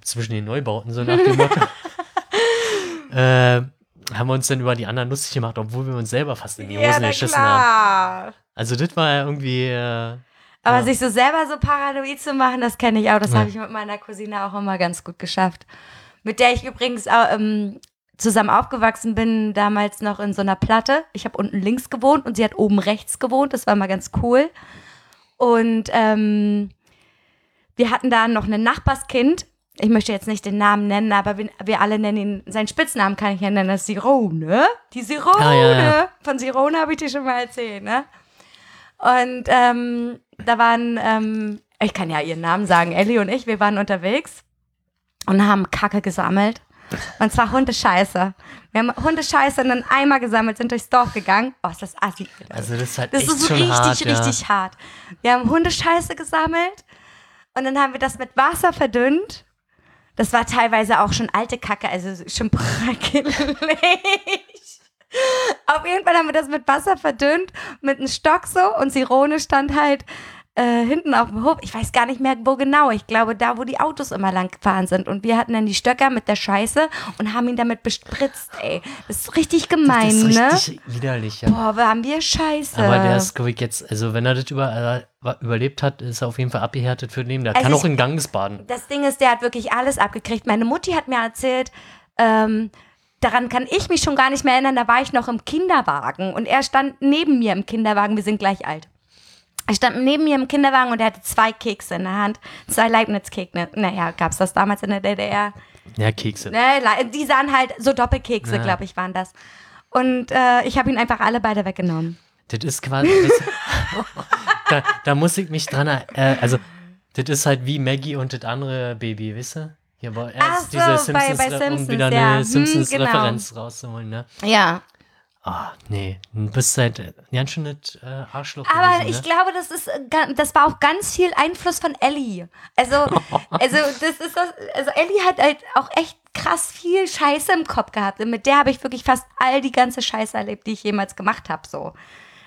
zwischen den Neubauten, so nach dem Motto, äh, haben wir uns dann über die anderen lustig gemacht, obwohl wir uns selber fast in die ja, Hosen na geschissen haben. Also das war ja irgendwie, äh, Aber Ja. sich so selber so paranoid zu machen, das kenne ich auch. Das Ja. habe ich mit meiner Cousine auch immer ganz gut geschafft. Mit der ich übrigens auch, ähm, zusammen aufgewachsen bin, damals noch in so einer Platte. Ich habe unten links gewohnt und sie hat oben rechts gewohnt. Das war mal ganz cool. Und ähm, wir hatten da noch ein Nachbarskind. Ich möchte jetzt nicht den Namen nennen, aber wir, wir alle nennen ihn, seinen Spitznamen kann ich ja nennen, das ist Sirone. Die Sirone. Ah, ja, ja. Von Sirone habe ich dir schon mal erzählt, ne? Und ähm, da waren, ähm, ich kann ja ihren Namen sagen, Ellie und ich, wir waren unterwegs und haben Kacke gesammelt. Und zwar Hundescheiße. Wir haben Hundescheiße in einen Eimer gesammelt, sind durchs Dorf gegangen. Oh, ist das assi. Also das ist halt Das echt ist so schon richtig, hart, ja. richtig hart. Wir haben Hundescheiße gesammelt und dann haben wir das mit Wasser verdünnt. Das war teilweise auch schon alte Kacke, also schon bröckelig. Auf jeden Fall haben wir das mit Wasser verdünnt, mit einem Stock so und Sirone stand halt äh, hinten auf dem Hof. Ich weiß gar nicht mehr, wo genau. Ich glaube, da, wo die Autos immer lang gefahren sind. Und wir hatten dann die Stöcker mit der Scheiße und haben ihn damit bespritzt, ey. Das ist richtig gemein, das ist ne? richtig widerlich, ja. Boah, haben wir Scheiße. Aber der ist, glaube ich, jetzt, also wenn er das über, äh, überlebt hat, ist er auf jeden Fall abgehärtet für Leben. Der Also kann ich- auch in Ganges baden. das Ding ist, der hat wirklich alles abgekriegt. Meine Mutti hat mir erzählt, ähm, daran kann ich mich schon gar nicht mehr erinnern, da war ich noch im Kinderwagen und er stand neben mir im Kinderwagen, wir sind gleich alt. Er stand neben mir im Kinderwagen und er hatte zwei Kekse in der Hand, zwei Leibniz-Kekse. Naja, gab es das damals in der DDR? Ja, Kekse. Ne, die sahen halt so Doppelkekse, Ja. glaube ich, waren das. Und äh, ich habe ihn einfach alle beide weggenommen. Das ist quasi. Das, da, da muss ich mich dran. Äh, also, das ist halt wie Maggie und das andere Baby, wisst ihr? War Ach erst so, diese bei- Simpsons, bei um Simpsons, wieder ja. eine Hm, Simpsons-Referenz genau. rauszuholen, ne? Ja. Ah, nee. Du bist halt ganz schön das äh, Arschloch. Aber gewesen, ich ne? glaube, das ist äh, das war auch ganz viel Einfluss von Ellie. Also, also das ist das, also Ellie hat halt auch echt krass viel Scheiße im Kopf gehabt. Und mit der habe ich wirklich fast all die ganze Scheiße erlebt, die ich jemals gemacht habe. So.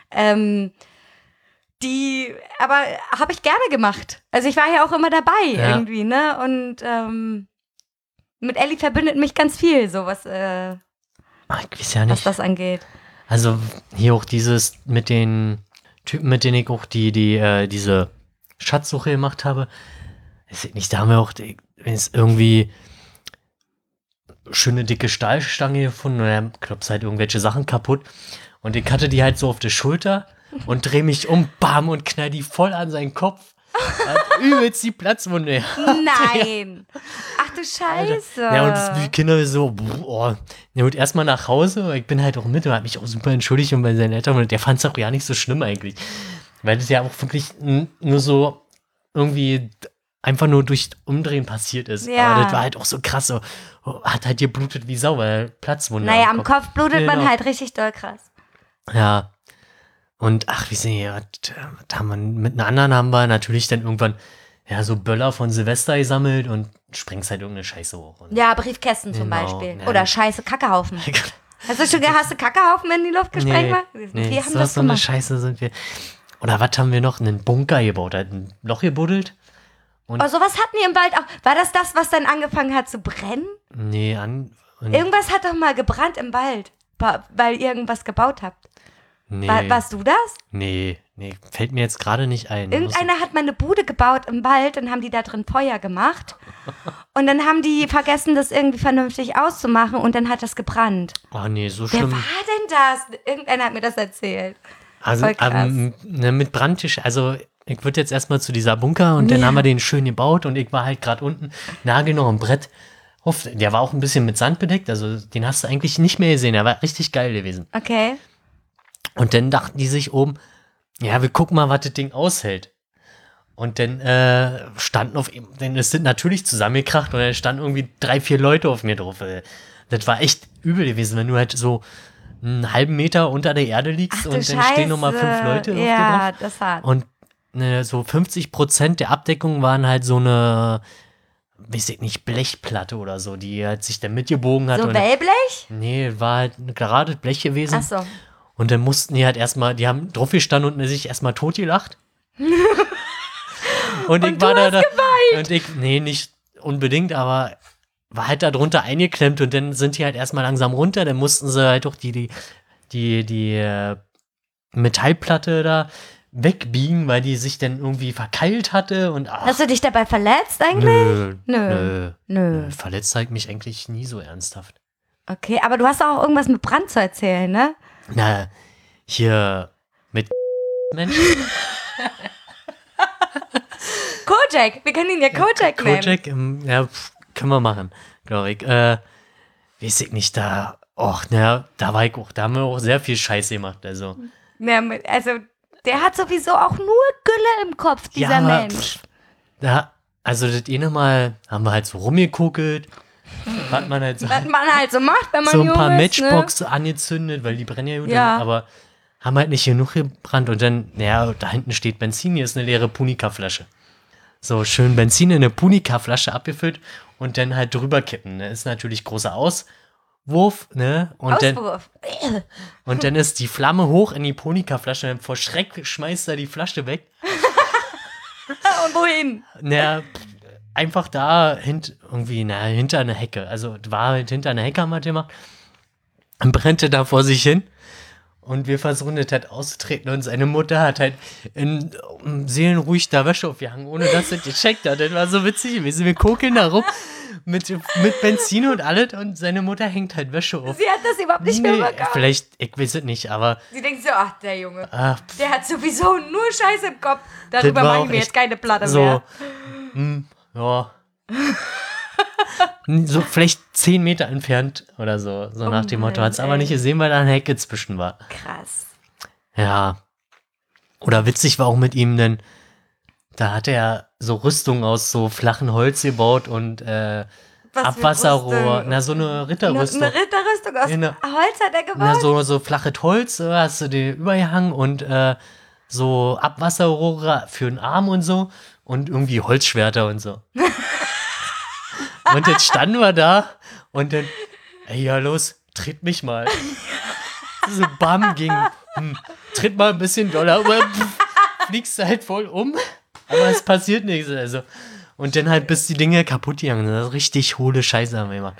Ähm, die, aber habe ich gerne gemacht. Also ich war ja auch immer dabei Ja. irgendwie, ne? Und ähm, mit Ellie verbindet mich ganz viel, so was, äh, Ah, ich weiß ja was nicht. das angeht. Also hier auch dieses mit den Typen, mit denen ich auch die, die, äh, diese Schatzsuche gemacht habe. Ich nicht, da haben wir auch wenn es irgendwie schöne dicke Stahlstange gefunden und dann klopft halt irgendwelche Sachen kaputt. Und ich hatte die halt so auf der Schulter und dreh mich um, bam, und knall die voll an seinen Kopf. Hat übelst die Platzwunde. Nein! Ach du Scheiße! Ja, und das- die Kinder so, boah. Ja, und erstmal nach Hause. Ich bin halt auch mit und habe mich auch super entschuldigt und bei seinen Eltern. Und der fand es auch gar nicht so schlimm eigentlich. Weil das ja auch wirklich nur so irgendwie einfach nur durch Umdrehen passiert ist. Ja. Aber das war halt auch so krass. So, oh, hat halt geblutet wie Sau, weil Platzwunde. Naja, am Kopf blutet man Genau. halt richtig doll krass. Ja. Und ach, wie sehen wir, da haben wir, mit einer anderen haben wir natürlich dann irgendwann ja so Böller von Silvester gesammelt und sprengst halt irgendeine Scheiße hoch. Und Ja, Briefkästen zum Genau, Beispiel. ja. Oder scheiße Kackehaufen. Hast du schon hast du Kackehaufen in die Luft gesprengt? war? nee, Wir haben so, das so eine. Scheiße sind wir. Oder was haben wir noch? Einen Bunker gebaut, halt ein Loch gebuddelt. Oh, sowas hatten wir im Wald auch. War das das, was dann angefangen hat zu brennen? Nee, an. Und, Irgendwas hat doch mal gebrannt im Wald, weil ihr irgendwas gebaut habt. Nee, War, warst du das? nee, nee, fällt mir jetzt gerade nicht ein. Irgendeiner hat mal eine Bude gebaut im Wald und haben die da drin Feuer gemacht. Und dann haben die vergessen, das irgendwie vernünftig auszumachen und dann hat das gebrannt. Oh nee, so Wer schlimm. war denn das? Irgendeiner hat mir das erzählt. Also ähm, ne, mit Brandtisch, also ich würde jetzt erstmal zu dieser Bunker und dann Ja. haben wir den schön gebaut und ich war halt gerade unten, nagelnau am Brett. Der war auch ein bisschen mit Sand bedeckt, also den hast du eigentlich nicht mehr gesehen, der war richtig geil gewesen. Okay. Und dann dachten die sich oben, ja, wir gucken mal, was das Ding aushält. Und dann äh, standen auf ihm, dann ist das natürlich zusammengekracht und dann standen irgendwie drei, vier Leute auf mir drauf. Äh, Das war echt übel gewesen, wenn du halt so einen halben Meter unter der Erde liegst Ach und dann stehen nochmal fünf Scheiße. Leute auf dir Ja, drauf. das hat. Und ne, so 50 Prozent der Abdeckung waren halt so eine, weiß ich nicht, Blechplatte oder so, die halt sich dann mitgebogen hat. So Wellblech? nee, war halt ein gerades Blech gewesen. Ach so. Und dann mussten die halt erstmal, die haben drauf gestanden und sich erstmal totgelacht. und ich Und war du da, da und ich, nee, nicht unbedingt, aber war halt da drunter eingeklemmt und dann sind die halt erstmal langsam runter, dann mussten sie halt doch die, die, die, die äh, Metallplatte da wegbiegen, weil die sich dann irgendwie verkeilt hatte und ach, Hast du dich dabei verletzt eigentlich? nö, Nö. nö, Nö. nö, verletzt halt mich eigentlich nie so ernsthaft. Okay, aber du hast auch irgendwas mit Brand zu erzählen, ne? Na, hier mit Menschen. Kojak, wir können ihn ja Kojak nennen. Kojak, ähm, ja, pf, können wir machen, glaube ich. Äh, weiß ich nicht, da, och, na, da war ich auch, da haben wir auch sehr viel Scheiße gemacht, also. Ja, mit- also, der hat sowieso auch nur Gülle im Kopf, dieser Ja, aber, Mensch. pf, Da, also das eine Mal haben wir halt so rumgeguckelt, hat man halt so, Was man halt so macht, wenn man so ein paar ist, ne? Matchbox angezündet, weil die brennen ja gut, Ja. aber haben halt nicht genug gebrannt und dann, naja, da hinten steht Benzin, hier ist eine leere Punika-Flasche. So schön Benzin in eine Punika-Flasche abgefüllt und dann halt drüber kippen. Ne? Ist natürlich großer Auswurf, ne? Und dann, Auswurf. und dann ist die Flamme hoch in die Punika-Flasche und vor Schreck schmeißt er die Flasche weg. Und wohin? Naja, einfach da hint, irgendwie, na, hinter einer Hecke. Also war halt hinter einer Hecke haben wir gemacht. Und brannte da vor sich hin. Und wir versuchen das halt auszutreten. Und seine Mutter hat halt in um, seelenruhig da Wäsche aufgehangen, ohne dass sie gecheckt hat. Das war so witzig gewesen. Wir kokeln da rum mit, mit Benzin und alles. Und seine Mutter hängt halt Wäsche auf. Sie hat das überhaupt nicht Nee, mitbekommen. vielleicht, ich weiß es nicht, aber Sie denkt so, ach, der Junge. ah, Der hat sowieso nur Scheiße im Kopf. Darüber machen wir jetzt keine Platte so, mehr. hm, ja. So vielleicht zehn Meter entfernt oder so, so Oh nach dem Motto. Hat es aber nicht gesehen, weil da eine Hecke zwischen war. Krass. Ja. Oder witzig war auch mit ihm, denn da hat er so Rüstung aus so flachen Holz gebaut und äh, Abwasserrohr. Na, so eine Eine, Ritterrüstung. eine Ritterrüstung aus Genau. Holz hat er Na, gebaut? so, so flaches Holz, äh, hast du den übergehangen und äh, so Abwasserrohre für den Arm und so und irgendwie Holzschwerter und so. und jetzt standen wir da und dann, ey, ja los, tritt mich mal. So bam ging, hm, tritt mal ein bisschen doller, aber pff, fliegst du halt voll um, aber es passiert nichts, also. Und dann halt bis die Dinge kaputt gegangen sind. Richtig hohle Scheiße haben wir gemacht.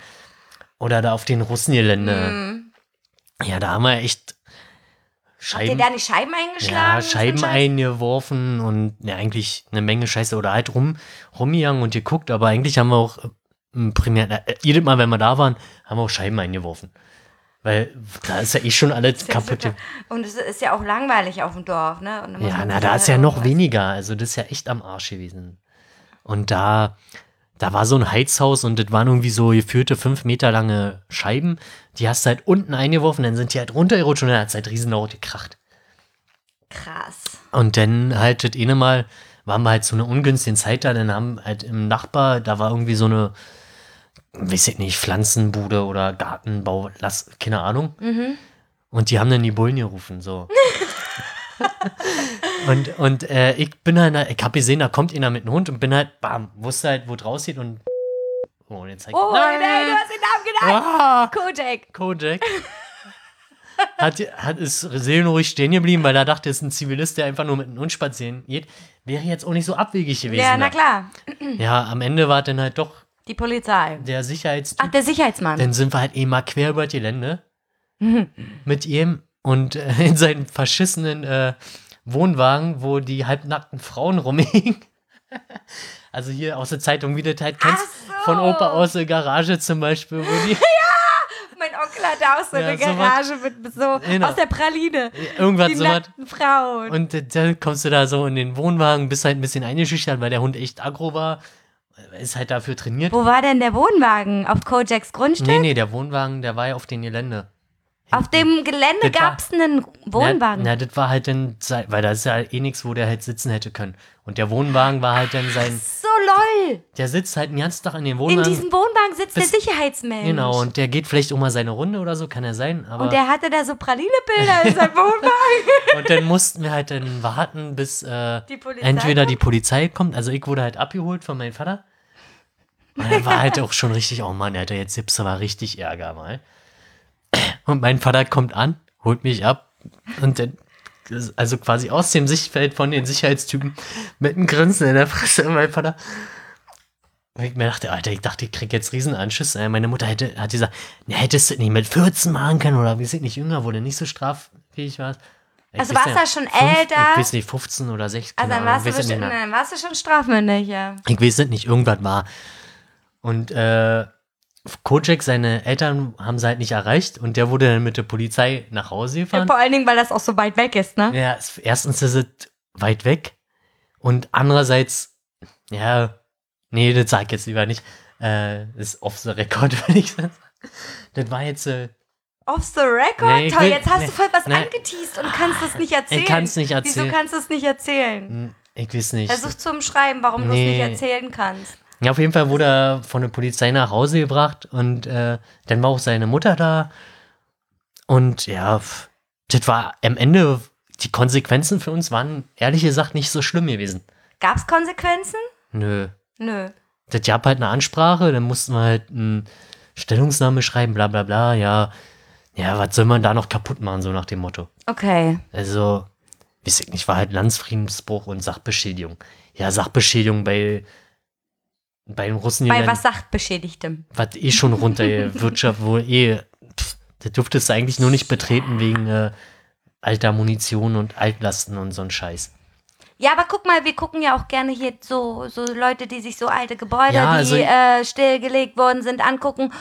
Oder da auf den Russengelände. Hm. Ja, da haben wir echt Habt ihr Scheiben, da die Scheiben eingeschlagen? ja, Scheiben eingeworfen und ja, eigentlich eine Menge Scheiße oder halt rum, rumgegangen und geguckt, aber eigentlich haben wir auch äh, primär, äh, jedes Mal, wenn wir da waren, haben wir auch Scheiben eingeworfen. Weil da ist ja eh schon alles kaputt. super. Und es ist ja auch langweilig auf dem Dorf, ne? Ja, na, da halt ist ja noch weniger. Also, das ist ja echt am Arsch gewesen. Und da, da war so ein Heizhaus und das waren irgendwie so geführte fünf Meter lange Scheiben. Die hast du halt unten eingeworfen, dann sind die halt runtergerutscht und dann hat es halt riesenlaut gekracht. Krass. Und dann halt das eine Mal waren wir halt zu einer ungünstigen Zeit da, dann haben halt im Nachbar, da war irgendwie so eine, weiß ich nicht, Pflanzenbude oder Gartenbau, lass, keine Ahnung. Und die haben dann die Bullen gerufen, so. und und äh, ich bin halt, ich hab gesehen, da kommt einer mit einem Hund und bin halt, bam, wusste halt, wo draus sieht und. Oh, und jetzt zeigt Oh, nein, du hast den Namen genannt. Ah, Kodak. Kojak. hat, hat ist seelenruhig stehen geblieben, weil er dachte, es ist ein Zivilist, der einfach nur mit einem Hund spazieren geht. Wäre jetzt auch nicht so abwegig gewesen. Ja, na da. klar. Ja, am Ende war dann halt doch Die Polizei. der Sicherheitstyp. Ach, der Sicherheitsmann. Dann sind wir halt eben mal quer über das Gelände mit ihm und äh, in seinen verschissenen äh, Wohnwagen, wo die halbnackten Frauen rumhingen. Also hier aus der Zeitung, wie du halt kennst, so. von Opa aus der Garage zum Beispiel, wo die mein Onkel hatte auch so Ja, eine. Garage mit, mit so Genau. aus der Praline. irgendwas Die so was. Frauen. Und äh, dann kommst du da so in den Wohnwagen, bist halt ein bisschen eingeschüchtert, weil der Hund echt aggro war. Ist halt dafür trainiert. Wo war denn der Wohnwagen? Auf Kojaks Grundstück? Nee, nee, der Wohnwagen, der war ja auf dem Gelände. Auf dem Gelände war- gab es einen Wohnwagen. Na, na, das war halt dann, weil da ist ja eh nichts, wo der halt sitzen hätte können. Und der Wohnwagen war halt dann sein, so lol. der sitzt halt den ganzen Tag in den In Wohnwagen. diesem Wohnwagen sitzt der Sicherheitsmensch. Genau, und der geht vielleicht auch mal seine Runde oder so, kann er sein. Aber Und der hatte da so Pralinebilder in seinem Wohnwagen. Und dann mussten wir halt dann warten, bis äh, Die entweder kommt? die Polizei kommt. Also ich wurde halt abgeholt von meinem Vater. Und er war halt auch schon richtig, oh Mann, Alter, jetzt gibt's aber richtig Ärger mal. Und mein Vater kommt an, holt mich ab und dann, also quasi aus dem Sichtfeld von den Sicherheitstypen mit einem Grinsen in der Fresse, mein Vater. Und ich mir dachte, Alter, ich dachte, ich krieg jetzt Riesenanschüsse. Meine Mutter hätte, hat gesagt, ne, hättest du nicht mit 14 machen können oder wie sind nicht jünger, wo du nicht so straffähig. Ich Also warst du schon fünf- älter? Ich weiß nicht, 15 oder 16. Also dann warst, du bestimmt, nicht dann warst du schon strafmündig, ja. Ich weiß nicht, irgendwas war. Und äh, Kojak, seine Eltern haben sie halt nicht erreicht und der wurde dann mit der Polizei nach Hause ja. gefahren. Vor allen Dingen, weil das auch so weit weg ist, ne? Ja, es- erstens ist es weit weg und andererseits, ja, nee, das sag ich jetzt lieber nicht. Äh, ist off the record, würde ich sagen. Das war jetzt, äh, Off the record? Nee, ich Toll, will- jetzt hast nee, du voll was nee. angeteased und kannst es nicht erzählen. kann's nicht Wieso erzählen. kannst du es nicht erzählen? hm, ich weiß nicht. Versuch zu umschreiben, warum du es nicht erzählen kannst. Ja, auf jeden Fall wurde er von der Polizei nach Hause gebracht und äh, dann war auch seine Mutter da. Und ja, das war am Ende, die Konsequenzen für uns waren ehrlich gesagt nicht so schlimm gewesen. Gab es Konsequenzen? Nö. Nö. Das gab halt eine Ansprache, dann mussten wir halt eine Stellungnahme schreiben, bla bla bla, ja. Ja, was soll man da noch kaputt machen, so nach dem Motto. Okay. Also, weiß ich nicht, war halt Landsfriedensbruch und Sachbeschädigung. Ja, Sachbeschädigung bei, bei den Russen Bei die was Sachbeschädigtem? was eh schon runter Wirtschaft, wo eh, pff, da dürftest du eigentlich nur nicht betreten wegen äh, alter Munition und Altlasten und so ein Scheiß. Ja, aber guck mal, wir gucken ja auch gerne hier so, so Leute, die sich so alte Gebäude, Ja, die also- äh, stillgelegt worden sind, angucken.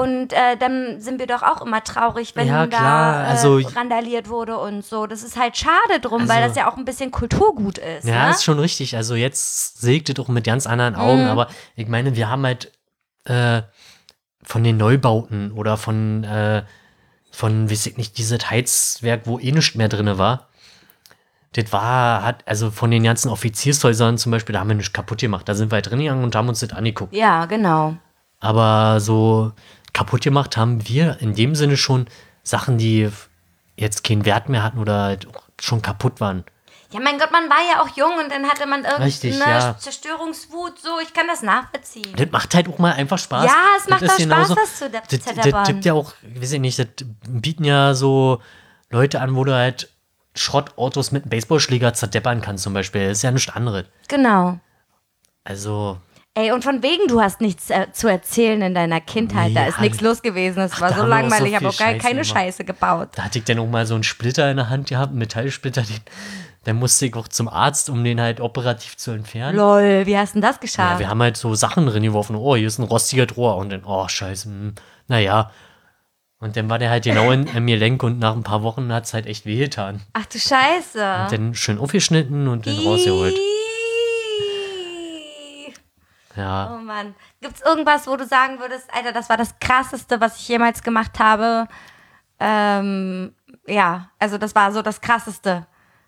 Und äh, dann sind wir doch auch immer traurig, wenn Ja, da äh, also- randaliert wurde und so. Das ist halt schade drum, weil Also- das ja auch ein bisschen Kulturgut ist. Ja, ne? ist schon richtig. Also jetzt das auch mit ganz anderen Augen, Mhm. aber ich meine, wir haben halt äh, von den Neubauten oder von, äh, von, weiß ich nicht, dieses Heizwerk, wo eh nichts mehr drin war. Das war, hat, also von den ganzen Offiziershäusern zum Beispiel, da haben wir nichts kaputt gemacht. Da sind wir halt drin gegangen und haben uns das angeguckt. Ja, genau. Aber so kaputt gemacht haben wir in dem Sinne schon Sachen, die jetzt keinen Wert mehr hatten oder halt schon kaputt waren. Ja, mein Gott, man war ja auch jung und dann hatte man irgendeine Richtig, ja. Zerstörungswut. So, ich kann das nachvollziehen. Das macht halt auch mal einfach Spaß. Ja, es macht das auch Spaß, das zu de- Das, das zerdeppern. gibt ja auch, weiß ich nicht, das bieten ja so Leute an, wo du halt Schrottautos mit einem Baseballschläger zerdeppern kannst zum Beispiel. Das ist ja nichts anderes. Genau. Also, Ey, und von wegen, du hast nichts äh, zu erzählen in deiner Kindheit. da Ja, ist nichts los gewesen. Es war da so langweilig, ich habe auch gar keine gemacht. Scheiße gebaut. da hatte ich dann auch mal so einen Splitter in der Hand gehabt, einen Metallsplitter, den, dann musste ich auch zum Arzt, um den halt operativ zu entfernen. Lol, wie hast du denn das Ja, geschafft? wir haben halt so Sachen drin geworfen. Oh, hier ist ein rostiger Rohr. Und dann, oh, scheiße. Hm, naja. Und dann war der halt genau in, in mir Lenk und nach ein paar Wochen hat es halt echt wehgetan. Ach du Scheiße. Und dann schön aufgeschnitten und dann rausgeholt. Ja. Oh Mann. Gibt's irgendwas, wo du sagen würdest, Alter, das war das krasseste, was ich jemals gemacht habe? Ähm, ja, also das war so das krasseste,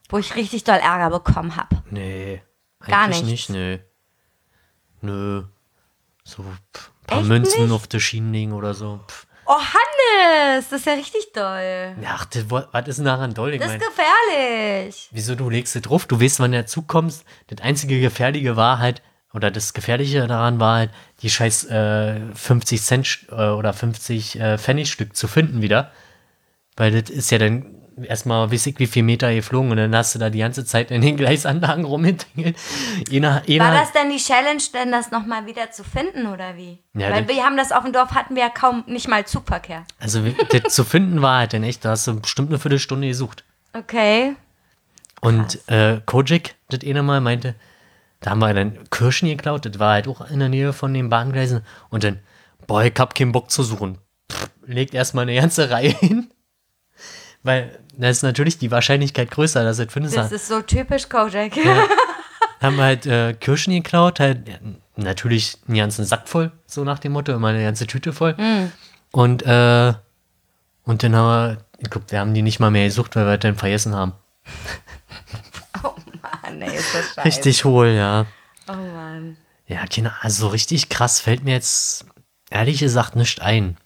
wo ich richtig doll Ärger bekommen habe. Nee. Gar Eigentlich nichts. nicht, nö. Nö. So pff, ein paar Echt Münzen nicht? auf der Schienen legen oder so. Pff. Oh, Hannes, das ist ja richtig doll. Ja, Ach, das, was ist denn daran doll? Ich Das mein, ist gefährlich. wieso du legst es drauf? Du weißt, wann der Zug kommt. Das einzige Gefährliche war halt, oder das Gefährliche daran war halt, die scheiß äh, 50 Cent äh, oder 50 äh, Pfennigstück zu finden wieder. Weil das ist ja dann erstmal, weiß ich, wie viel Meter geflogen und dann hast du da die ganze Zeit in den Gleisanlagen rumgetingelt. War das denn die Challenge, denn das nochmal wieder zu finden oder wie? Ja, Weil wir haben das auf dem Dorf, hatten wir ja kaum nicht mal Zugverkehr. Also das zu finden war halt dann echt, da hast du bestimmt eine Viertelstunde gesucht. Okay. Und äh, Kojik, das eine Mal, meinte, da haben wir dann Kirschen geklaut, das war halt auch in der Nähe von den Bahngleisen. Und dann, boah, ich hab keinen Bock zu suchen. Pff, legt erstmal eine ganze Reihe hin. Weil da ist natürlich die Wahrscheinlichkeit größer, dass es findest. Das ist so typisch Kojak. haben wir halt äh, Kirschen geklaut, halt ja, natürlich einen ganzen Sack voll, so nach dem Motto, immer eine ganze Tüte voll. Und, äh, und dann haben wir, ich glaube, wir haben die nicht mal mehr gesucht, weil wir halt dann vergessen haben. Mann, ey, ist das scheiße. Richtig hohl, ja. Oh Mann. Ja, Kinder, also so richtig krass fällt mir jetzt ehrlich gesagt nicht ein.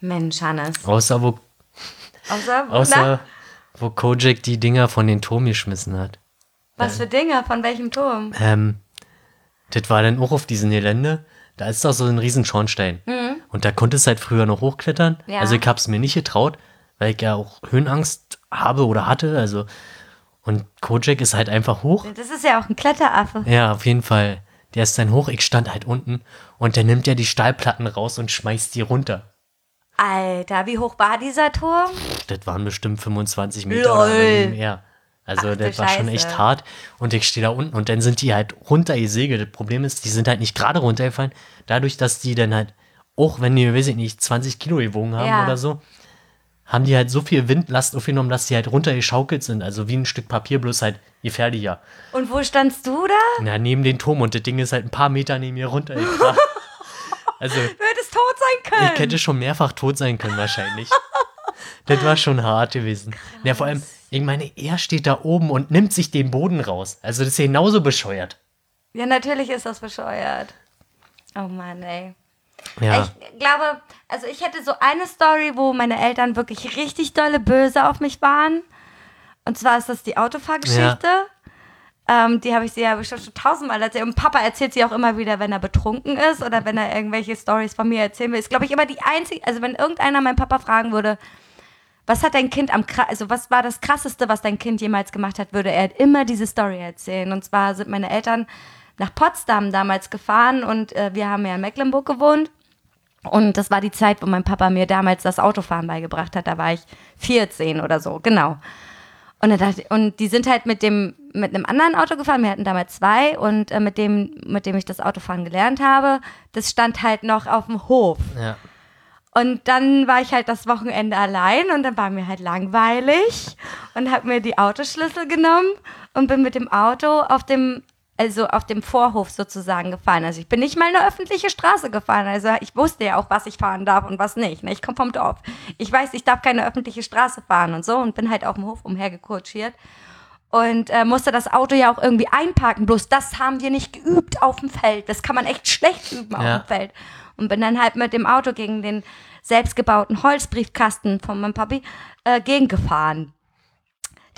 Mensch, Hannes. Außer wo, Außer, außer wo Kojak die Dinger von den Turm geschmissen hat. was für Dinge? Von welchem Turm? Ähm, das war dann auch auf diesem Gelände. Da ist doch so ein riesen Schornstein. Und da konntest du halt früher noch hochklettern. Mhm. Ja. Also ich hab's mir nicht getraut, weil ich ja auch Höhenangst habe oder hatte. Also und Kojak ist halt einfach hoch. Das ist ja auch ein Kletteraffe. Ja, auf jeden Fall. Der ist dann hoch. Ich stand halt unten und der nimmt ja die Stahlplatten raus und schmeißt die runter. Alter, wie hoch war dieser Turm? Das waren bestimmt 25 Meter Lol. oder mehr. Also Ach, das war schon Scheiße. echt hart. Und ich stehe da unten und dann sind die halt runtergesegelt. Das Problem ist, die sind halt nicht gerade runtergefallen. Dadurch, dass die dann halt, auch wenn die, weiß ich nicht, 20 Kilo gewogen haben Ja. oder so, haben die halt so viel Windlast aufgenommen, dass die halt runtergeschaukelt sind. Also wie ein Stück Papier, bloß halt gefährlicher. Und wo standst du da? Na, neben den Turm und das Ding ist halt ein paar Meter neben mir runtergekracht. also Du hättest tot sein können. ich hätte schon mehrfach tot sein können, wahrscheinlich. das war schon hart gewesen. Ja, vor allem, ich meine, er steht da oben und nimmt sich den Boden raus. Also, das ist ja genauso bescheuert. Ja, natürlich ist das bescheuert. Oh Mann, ey. Ja, Ich glaube, also ich hätte so eine Story, wo meine Eltern wirklich richtig dolle böse auf mich waren. Und zwar ist das die Autofahrgeschichte. Ähm, die habe ich sie ja bestimmt schon tausendmal erzählt. Und Papa erzählt sie auch immer wieder, wenn er betrunken ist oder wenn er irgendwelche Stories von mir erzählen will. Ist, glaube ich, immer die einzige, also wenn irgendeiner meinen Papa fragen würde, was hat dein Kind am also was war das krasseste, was dein Kind jemals gemacht hat, würde er immer diese Story erzählen. Und zwar sind meine Eltern nach Potsdam damals gefahren und äh, wir haben ja in Mecklenburg gewohnt. Und das war die Zeit, wo mein Papa mir damals das Autofahren beigebracht hat. Da war ich 14 oder so, genau. Und, dachte, und die sind halt mit dem mit einem anderen Auto gefahren. Wir hatten damals zwei und äh, mit dem mit dem ich das Autofahren gelernt habe, das stand halt noch auf dem Hof. ja. Und dann war ich halt das Wochenende allein und dann war mir halt langweilig und habe mir die Autoschlüssel genommen und bin mit dem Auto auf dem also auf dem Vorhof sozusagen gefahren. Also ich bin nicht mal eine öffentliche Straße gefahren. Also ich wusste ja auch, was ich fahren darf und was nicht. Ne? Ich komme vom Dorf. Ich weiß, ich darf keine öffentliche Straße fahren und so und bin halt auf dem Hof umhergekutschiert und äh, musste das Auto ja auch irgendwie einparken. Bloß das haben wir nicht geübt auf dem Feld. Das kann man echt schlecht üben auf Ja. dem Feld. Und bin dann halt mit dem Auto gegen den selbstgebauten Holzbriefkasten von meinem Papi äh, gegengefahren.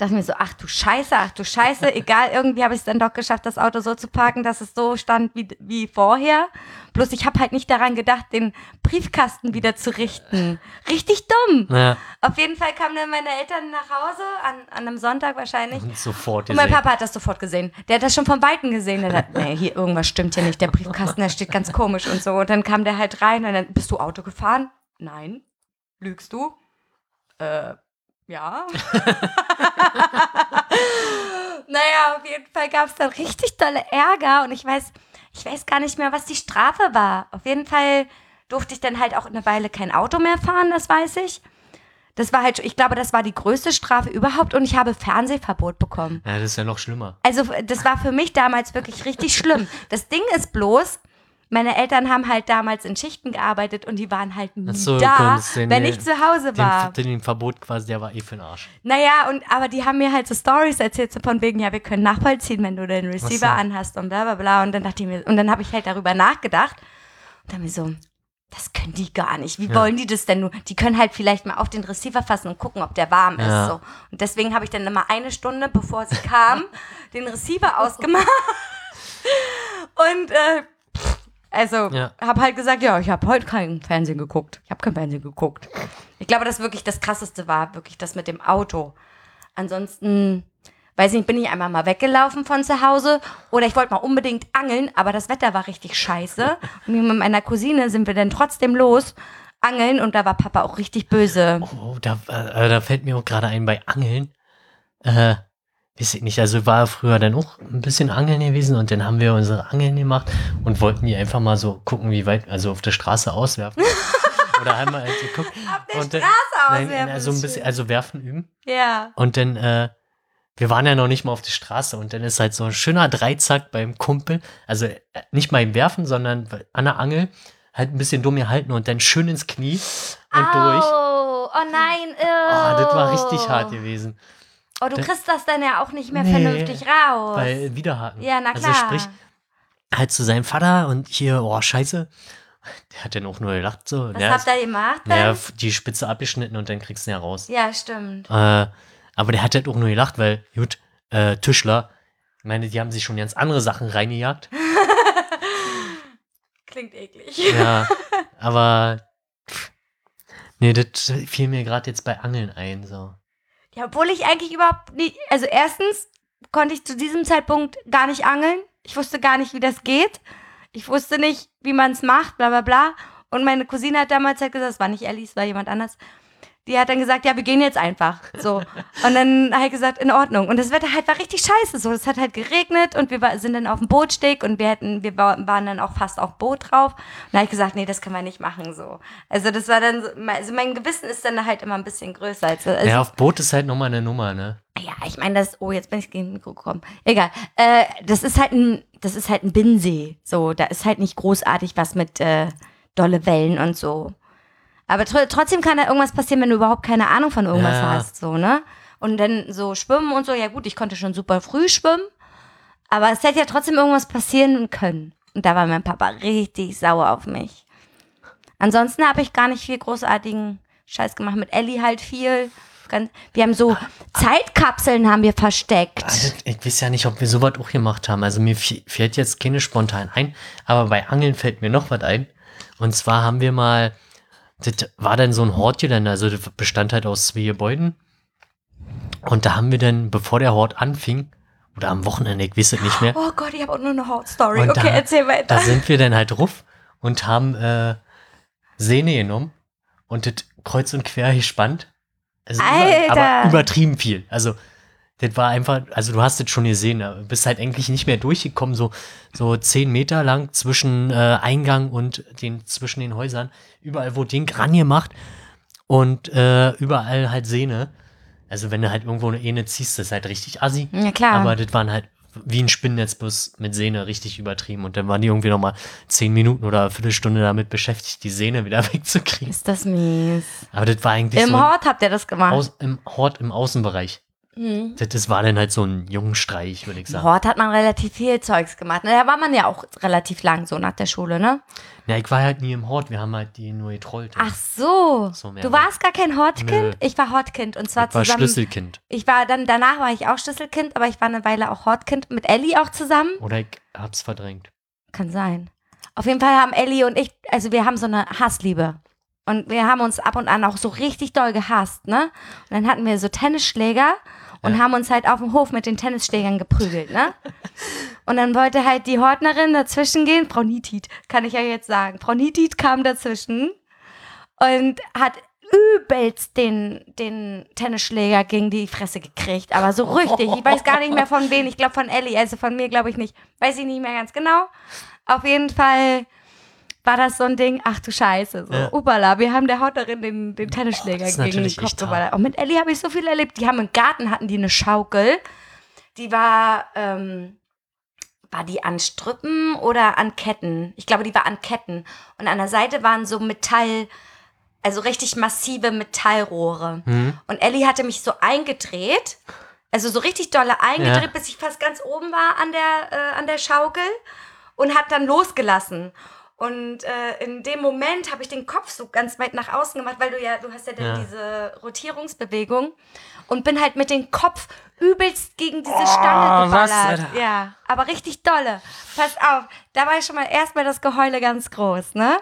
Dachte mir so, ach du Scheiße, ach du Scheiße, egal, irgendwie habe ich es dann doch geschafft, das Auto so zu parken, dass es so stand wie, wie vorher. Bloß ich habe halt nicht daran gedacht, den Briefkasten wieder zu richten. Richtig dumm. Ja, Auf jeden Fall kamen dann meine Eltern nach Hause, an, an einem Sonntag wahrscheinlich. und sofort Und mein. Papa hat das sofort gesehen. Der hat das schon von Weitem gesehen. Der hat, nee, hier irgendwas stimmt hier nicht. Der Briefkasten, der steht ganz komisch und so. Und dann kam der halt rein und dann, bist du Auto gefahren? Nein. Lügst du? Äh, ja. naja, auf jeden Fall gab es dann richtig dolle Ärger und ich weiß, ich weiß gar nicht mehr, was die Strafe war. Auf jeden Fall durfte ich dann halt auch eine Weile kein Auto mehr fahren, das weiß ich. Das war halt, ich glaube, das war die größte Strafe überhaupt und ich habe Fernsehverbot bekommen. Ja, das ist ja noch schlimmer. Also das war für mich damals wirklich richtig schlimm. Das Ding ist bloß, meine Eltern haben halt damals in Schichten gearbeitet und die waren halt nie so, da, den- wenn ich zu Hause war. Den, den Verbot quasi, der war eh für den Arsch. Naja, und aber die haben mir halt so Stories erzählt, so von wegen, ja, wir können nachvollziehen, wenn du den Receiver so. anhast und bla bla bla. Und dann dachte ich mir, und dann habe ich halt darüber nachgedacht und dann mir so, das können die gar nicht. Wie Ja. wollen die das denn nur? Die können halt vielleicht mal auf den Receiver fassen und gucken, ob der warm ist. Ja. So. Und deswegen habe ich dann immer eine Stunde, bevor sie kam, den Receiver ausgemacht. Und äh, also Ja. habe halt gesagt, ja, ich habe heute kein Fernsehen geguckt. Ich habe kein Fernsehen geguckt. Ich glaube, das wirklich das krasseste war, wirklich das mit dem Auto. Ansonsten, weiß nicht, bin ich einmal mal weggelaufen von zu Hause oder ich wollte mal unbedingt angeln, aber das Wetter war richtig scheiße. Und mit meiner Cousine sind wir dann trotzdem los angeln und da war Papa auch richtig böse. Oh, da, äh, da fällt mir auch gerade ein bei Angeln. Äh, weiß ich nicht, also war früher dann auch ein bisschen Angeln gewesen und dann haben wir unsere Angeln gemacht und wollten die einfach mal so gucken, wie weit, also auf der Straße auswerfen. Oder einmal halt geguckt. Auf der und dann, Straße nein, auswerfen, also ein bisschen, also werfen üben. Ja. Und dann, äh, wir waren ja noch nicht mal auf der Straße und dann ist halt so ein schöner Dreizack beim Kumpel, also äh, nicht mal im Werfen, sondern an der Angel, halt ein bisschen dumm gehalten und dann schön ins Knie und durch. Oh, oh nein. Oh, das war richtig oh. hart gewesen. Oh, du Da- kriegst das dann ja auch nicht mehr Nee, vernünftig raus. Weil Widerhaken. ja, na klar. Also sprich, halt zu seinem Vater und hier, oh, scheiße. Der hat dann auch nur gelacht so. Was ja, habt ihr gemacht? Naja, die Spitze abgeschnitten und dann kriegst du ihn ja raus. Ja, stimmt. Äh, aber der hat halt auch nur gelacht, weil, gut, äh, Tischler, ich meine, die haben sich schon ganz andere Sachen reingejagt. Klingt eklig. Ja, aber pff, nee, das fiel mir gerade jetzt bei Angeln ein, so. Ja, obwohl ich eigentlich überhaupt nicht. Also, erstens konnte ich zu diesem Zeitpunkt gar nicht angeln. Ich wusste gar nicht, wie das geht. Ich wusste nicht, wie man es macht, bla bla bla. Und meine Cousine hat damals halt gesagt, es war nicht Ellie, es war jemand anders. Die hat dann gesagt, ja, wir gehen jetzt einfach. So. Und dann habe ich gesagt, in Ordnung. Und das Wetter halt war richtig scheiße. So, es hat halt geregnet und wir war, sind dann auf dem Bootsteg und wir hätten, wir wa- waren dann auch fast auf Boot drauf. Und da habe ich gesagt, nee, das können wir nicht machen. So. Also das war dann, so, also mein Gewissen ist dann halt immer ein bisschen größer. Als, also ja, auf Boot ist halt nochmal eine Nummer, ne? ja, ich meine, das, oh, jetzt bin ich gegen das Mikro gekommen. Egal. Äh, das ist halt ein, das ist halt ein Binnensee. So, da ist halt nicht großartig was mit äh, dolle Wellen und so. Aber tr trotzdem kann da irgendwas passieren, wenn du überhaupt keine Ahnung von irgendwas Ja. hast, so, ne? Und dann so schwimmen und so, ja gut, ich konnte schon super früh schwimmen, aber es hätte ja trotzdem irgendwas passieren können. Und da war mein Papa richtig sauer auf mich. Ansonsten habe ich gar nicht viel großartigen Scheiß gemacht. Mit Ellie halt viel. Ganz, wir haben so Zeitkapseln haben wir versteckt. Also, ich weiß ja nicht, ob wir sowas auch gemacht haben. Also mir fällt jetzt keine spontan ein, aber bei Angeln fällt mir noch was ein. Und zwar haben wir mal, das war dann so ein Hortgelände, also das bestand halt aus zwei Gebäuden. Und da haben wir dann, bevor der Hort anfing, oder am Wochenende, ich weiß es nicht mehr, Oh Gott, ich habe auch nur eine Hautstory. Und Okay, da- erzähl weiter. da sind wir dann halt ruf und haben äh, Sehne genommen und das kreuz und quer gespannt. Also Alter! Über, aber übertrieben viel. Also das war einfach, also du hast es schon gesehen, du bist halt eigentlich nicht mehr durchgekommen, so, so zehn Meter lang zwischen äh, Eingang und den, zwischen den Häusern. Überall wurde Ding rangemacht und äh, überall halt Sehne. Also wenn du halt irgendwo eine Ene ziehst, das ist halt richtig assi. Ja, klar. Aber das waren halt wie ein Spinnennetz bloß mit Sehne richtig übertrieben. Und dann waren die irgendwie nochmal zehn Minuten oder eine Viertelstunde damit beschäftigt, die Sehne wieder wegzukriegen. Ist das mies. Aber das war eigentlich Im so Hort habt ihr das gemacht. Aus, im Hort im Außenbereich. Mhm. Das, das war dann halt so ein Jungenstreich, würde ich Im sagen. Hort hat man relativ viel Zeugs gemacht. Da war man ja auch relativ lang so nach der Schule, ne? Ja, ich war halt nie im Hort, wir haben halt die nur getrollt. Ach so. So du warst gar kein Hortkind? Ich war Hortkind und zwar ich war zusammen. Schlüsselkind. Ich war dann, danach war ich auch Schlüsselkind, aber ich war eine Weile auch Hortkind mit Ellie auch zusammen. Oder ich hab's verdrängt. Kann sein. Auf jeden Fall haben Ellie und ich, also wir haben so eine Hassliebe. Und wir haben uns ab und an auch so richtig doll gehasst, ne? Und dann hatten wir so Tennisschläger und Ja. haben uns halt auf dem Hof mit den Tennisschlägern geprügelt, ne? Und dann wollte halt die Hortnerin dazwischen gehen, Frau Nitit, kann ich ja jetzt sagen. Frau Nitit kam dazwischen und hat übelst den, den Tennisschläger gegen die Fresse gekriegt. Aber so richtig. Ich weiß gar nicht mehr von wem. Ich glaube von Ellie. Also von mir glaube ich nicht. Weiß ich nicht mehr ganz genau. Auf jeden Fall war das so ein Ding, ach du Scheiße, so, Ja. upala, wir haben der Hotterin den, den Tennisschläger ist gegen den Kopf geballert. Und mit Ellie habe ich so viel erlebt. Die haben im Garten, hatten die eine Schaukel. Die war, ähm, war die an Strüppen oder an Ketten? Ich glaube, die war an Ketten. Und an der Seite waren so Metall, also richtig massive Metallrohre. Hm? Und Ellie hatte mich so eingedreht, also so richtig dolle eingedreht, Ja. bis ich fast ganz oben war an der, äh, an der Schaukel und hat dann losgelassen. Und äh, in dem Moment habe ich den Kopf so ganz weit nach außen gemacht, weil du ja, du hast ja dann Ja. diese Rotierungsbewegung und bin halt mit dem Kopf übelst gegen diese Stange Oh, was, geballert. Alter? ja, aber richtig dolle. Pass auf, da war ich schon mal erstmal das Geheule ganz groß, ne?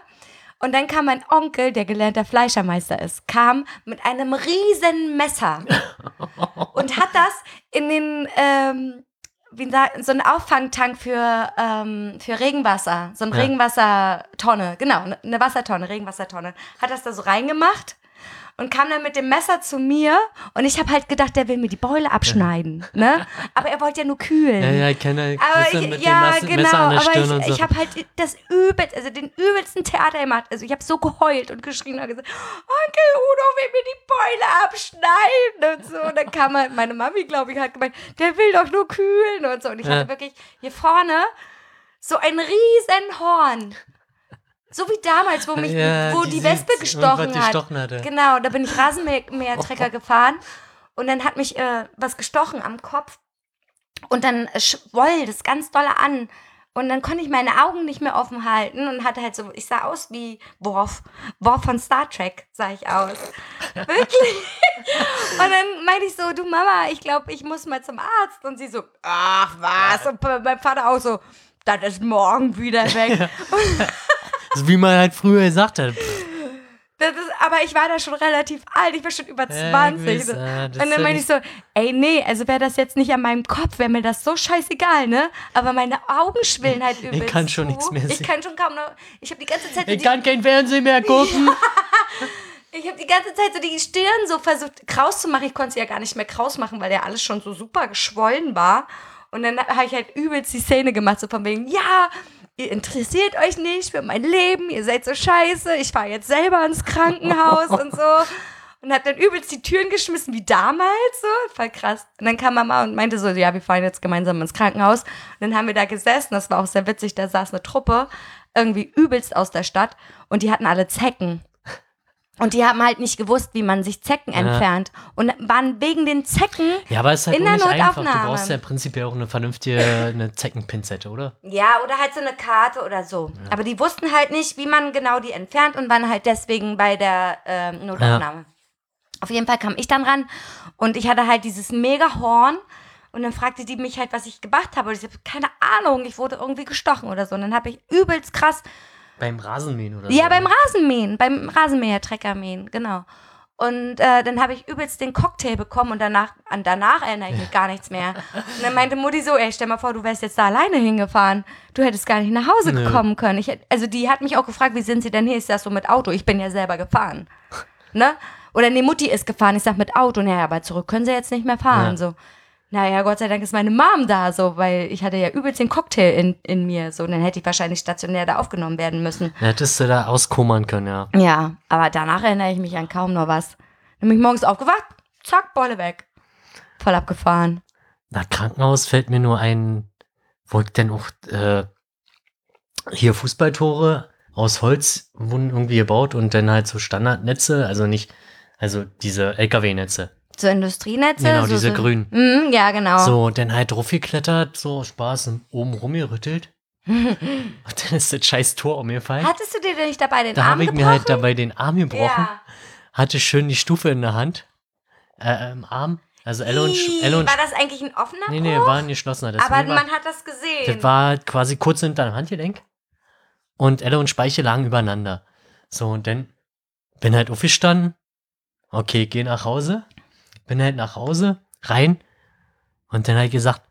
Und dann kam mein Onkel, der gelernter Fleischermeister ist, kam mit einem riesen Messer und hat das in den, ähm, wie sagt, so einen Auffangtank für, ähm, für Regenwasser, so eine Ja. Regenwassertonne, genau, ne- eine Wassertonne, Regenwassertonne, hat das da so reingemacht und kam dann mit dem Messer zu mir und ich habe halt gedacht, der will mir die Beule abschneiden, ne? Aber er wollte ja nur kühlen. Ja, ja, ich kenne Aber ich, mit ja, dem Mas genau, Messer an der aber Stirn und ich, so. ich habe halt das übelst, also den übelsten Theater gemacht. Also ich habe so geheult und geschrien und gesagt, Onkel Udo will mir die Beule abschneiden und so. Und dann kam halt meine Mami, glaube ich, hat gemeint, der will doch nur kühlen und so. Und ich Ja. hatte wirklich hier vorne so ein riesen Horn. So wie damals, wo mich, Ja, wo die die, Wespe gestochen hat. hatte. Genau, da bin ich Rasenmähertrecker gefahren und dann hat mich äh, was gestochen am Kopf und dann äh, schwoll das ganz dolle an. Und dann konnte ich meine Augen nicht mehr offen halten und hatte halt so, ich sah aus wie Worf. Worf von Star Trek sah ich aus. Wirklich. Und dann meinte ich so, du Mama, ich glaube, ich muss mal zum Arzt. Und sie so, ach was. Und mein Vater auch so, das ist morgen wieder weg. So wie man halt früher gesagt hat. Pff, Das ist, aber ich war da schon relativ alt, ich war schon über Ja, 20. gewiss, ah, das und ja dann meinte ich so, ey, nee, also wäre das jetzt nicht an meinem Kopf, wäre mir das so scheißegal, ne? Aber meine Augen schwillen halt übelst kann schon zu. nichts mehr Ich sehen. kann schon kaum noch, ich habe die ganze Zeit Ich kann kein Fernsehen mehr gucken. ich habe die ganze Zeit so die Stirn so versucht kraus zu machen. Ich konnte sie ja gar nicht mehr kraus machen, weil ja alles schon so super geschwollen war. Und dann habe ich halt übelst die Szene gemacht, so von wegen, ja, ihr interessiert euch nicht für mein Leben, ihr seid so scheiße, ich fahre jetzt selber ins Krankenhaus und so. Und hab dann übelst die Türen geschmissen, wie damals, so, voll krass. Und dann kam Mama und meinte so, ja, wir fahren jetzt gemeinsam ins Krankenhaus. Und dann haben wir da gesessen, das war auch sehr witzig, da saß eine Truppe, irgendwie übelst aus der Stadt und die hatten alle Zecken. Und die haben halt nicht gewusst, wie man sich Zecken entfernt. Und waren wegen den Zecken Ja, aber es ist halt In der nicht einfach. Du Notaufnahme. brauchst ja prinzipiell auch eine vernünftige eine Zeckenpinzette, oder? Ja, oder halt so eine Karte oder so. Aber die wussten halt nicht, wie man genau die entfernt und waren halt deswegen bei der ähm, Notaufnahme. Auf jeden Fall kam ich dann ran und ich hatte halt dieses mega Horn und dann fragte die mich halt, was ich gemacht habe. Und ich habe keine Ahnung, ich wurde irgendwie gestochen oder so. Und dann habe ich übelst krass Beim Rasenmähen oder so. Ja, beim Rasenmähen, beim Rasenmäher-Treckermähen, genau. Und äh, dann habe ich übelst den Cocktail bekommen und danach, an danach erinnere ich mich gar nichts mehr. Und dann meinte Mutti so, ey, stell mal vor, du wärst jetzt da alleine hingefahren. Du hättest gar nicht nach Hause Nö. kommen können. Ich, also die hat mich auch gefragt, wie sind sie denn hier? Ich sag so mit Auto. Ich bin ja selber gefahren. Ne? Oder nee, Mutti ist gefahren. Ich sag mit Auto. Naja, aber zurück können sie jetzt nicht mehr fahren. Ja. So. Naja, Gott sei Dank ist meine Mom da, so, weil ich hatte ja übelst den Cocktail in, in mir. So, und dann hätte ich wahrscheinlich stationär da aufgenommen werden müssen. Da hättest du da auskommern können, ja. Ja, aber danach erinnere ich mich an kaum noch was. Dann bin ich morgens aufgewacht, zack, Beule weg. Voll abgefahren. Na, Krankenhaus fällt mir nur ein, wo ich denn auch äh, hier Fußballtore aus Holz wurden irgendwie gebaut und dann halt so Standardnetze, also nicht, also diese LKW-Netze. So Industrienetze? Genau, so, diese so. grünen. Mhm, ja, genau. So, dann halt draufgeklettert, so Spaß oben rumgerüttelt. und dann ist das scheiß Tor umgefallen. Hattest du dir denn nicht dabei den Da Arm habe ich gebrochen? mir halt dabei den Arm gebrochen, Ja. hatte schön die Stufe in der Hand, äh, im Arm. Also Elle und, Elle und War das eigentlich ein offener Nee, Bruch? nee, war ein geschlossener. Das Aber war, man hat das gesehen. das war quasi kurz hinter dem Handgelenk. Und Elle und Speiche lagen übereinander. So, und dann bin halt aufgestanden. Okay, geh nach Hause. Bin halt nach Hause, rein. Und dann halt gesagt,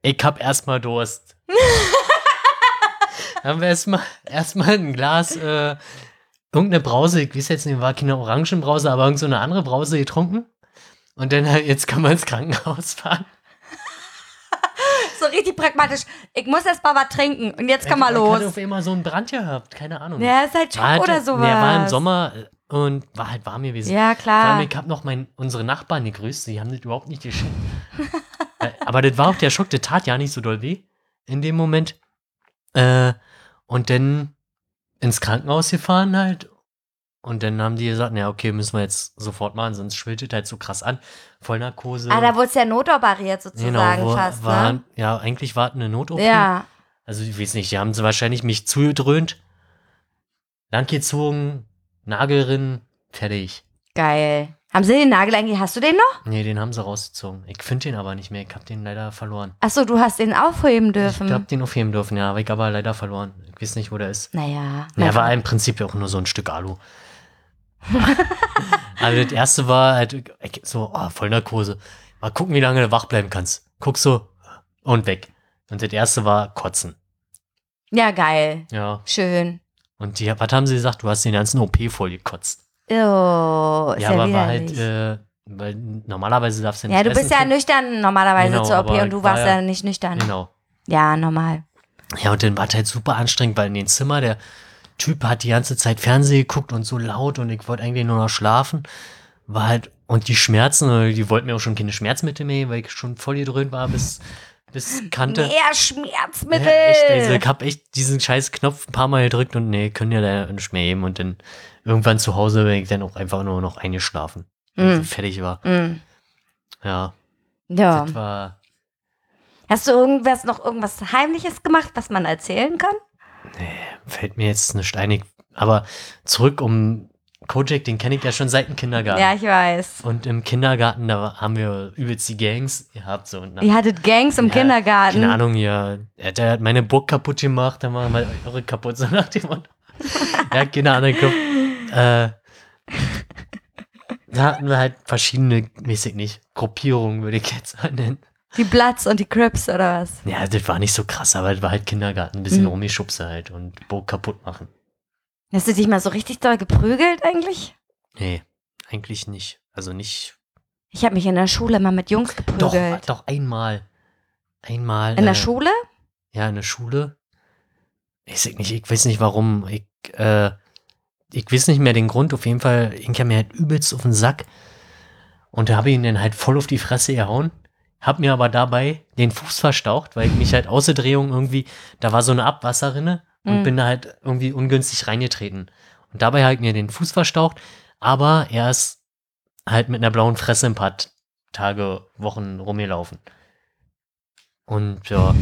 ich hab erstmal Durst. haben wir erstmal erstmal ein Glas, äh, irgendeine Brause, ich weiß jetzt nicht, war keine Orangenbrause, aber irgendeine so eine andere Brause getrunken. Und dann halt, jetzt kann man ins Krankenhaus fahren. so richtig pragmatisch. Ich muss erst mal was trinken und jetzt kann mal Ich hatte los. auf einmal so einen Brand gehabt, keine Ahnung. Ja, ist halt Schock halt, oder sowas. Der war im Sommer und war halt warm gewesen. Ja, Vor klar. allem, ich habe noch mein, unsere Nachbarn gegrüßt, die haben das überhaupt nicht geschickt. Äh, Aber das war auch der Schock, der tat ja nicht so doll weh in dem Moment. Äh, und dann ins Krankenhaus gefahren halt. Und dann haben die gesagt, ja, okay, müssen wir jetzt sofort machen, sonst schwillt es halt so krass an. Vollnarkose. Ah, da wurde es ja notoperiert sozusagen genau, wo, fast, war, ne? Ja, eigentlich war es eine Not-OP. Ja. Also ich weiß nicht, die haben sie wahrscheinlich mich zugedröhnt, langgezogen, Nagelrin, fertig. Geil. Haben sie den Nagel eigentlich, hast du den noch? Nee, den haben sie rausgezogen. Ich finde den aber nicht mehr. Ich habe den leider verloren. Achso, du hast den aufheben Ich dürfen. habe den aufheben dürfen, ja, aber ich aber leider verloren. Ich weiß nicht, wo der ist. naja. Ja, er war im Prinzip auch nur so ein Stück Alu. also das erste war halt ich- so, oh, voll Narkose. Mal gucken, wie lange du wach bleiben kannst. Guck so und weg. Und das erste war Kotzen. ja, geil. Ja. Schön. Und die, was haben sie gesagt? Du hast den ganzen OP voll gekotzt. Oh, ja, ja, aber war halt, äh, weil normalerweise darfst du nicht ja, du bist ja können. nüchtern normalerweise Genau, zur OP und du warst ja- ja nicht nüchtern. Genau. Ja, normal. Ja, und dann war es halt super anstrengend, weil in dem Zimmer der Typ hat die ganze Zeit Fernsehen geguckt und so laut und ich wollte eigentlich nur noch schlafen. War halt, und die Schmerzen, äh, die wollten mir auch schon keine Schmerzmittel mehr, weil ich schon voll gedröhnt war bis, bis Kante. Mehr Schmerzmittel. Ja, echt, also ich hab echt diesen scheiß Knopf ein paar Mal gedrückt und nee, können ja da nicht mehr geben. Und dann irgendwann zu Hause bin ich dann auch einfach nur noch eingeschlafen. Ich Mm. so fertig war. Mm. Ja, Ja. das war, Hast du irgendwas noch irgendwas Heimliches gemacht, was man erzählen kann? fällt mir jetzt nicht einig. Aber zurück um Kojak, den kenne ich ja schon seit dem Kindergarten. Ja, ich weiß. Und im Kindergarten, da haben wir übelst die Gangs gehabt. So, und Ihr hattet Gangs im Ja, Kindergarten. Keine Ahnung, ja. Der hat, meine Burg kaputt gemacht, dann machen wir eure kaputt, so nach dem Motto. ja, keine Ahnung. Äh, da hatten wir halt verschiedene, ich nicht, Gruppierungen, würde ich jetzt mal nennen. Die Bloods und die Crips oder was? Ja, das war nicht so krass, aber das war halt Kindergarten, ein bisschen Mhm. rumgeschubse halt und Burg kaputt machen. Hast du dich mal so richtig doll geprügelt eigentlich? Nee, eigentlich nicht. Also nicht. Ich habe mich in der Schule mal mit Jungs Doch, geprügelt. doch, einmal. Einmal. in der äh, Schule? Ja, in der Schule. Ich weiß nicht, ich weiß nicht warum. Ich, äh, ich weiß nicht mehr den Grund. Auf jeden Fall, ich kam mir halt übelst auf den Sack. Und da habe ich ihn dann halt voll auf die Fresse gehauen. Hab mir aber dabei den Fuß verstaucht, weil ich mich halt außer Drehung irgendwie, da war so eine Abwasserrinne und Mhm. bin da halt irgendwie ungünstig reingetreten. Und dabei halt mir den Fuß verstaucht, aber er ist halt mit einer blauen Fresse ein paar Tage, Wochen rumgelaufen. Und ja,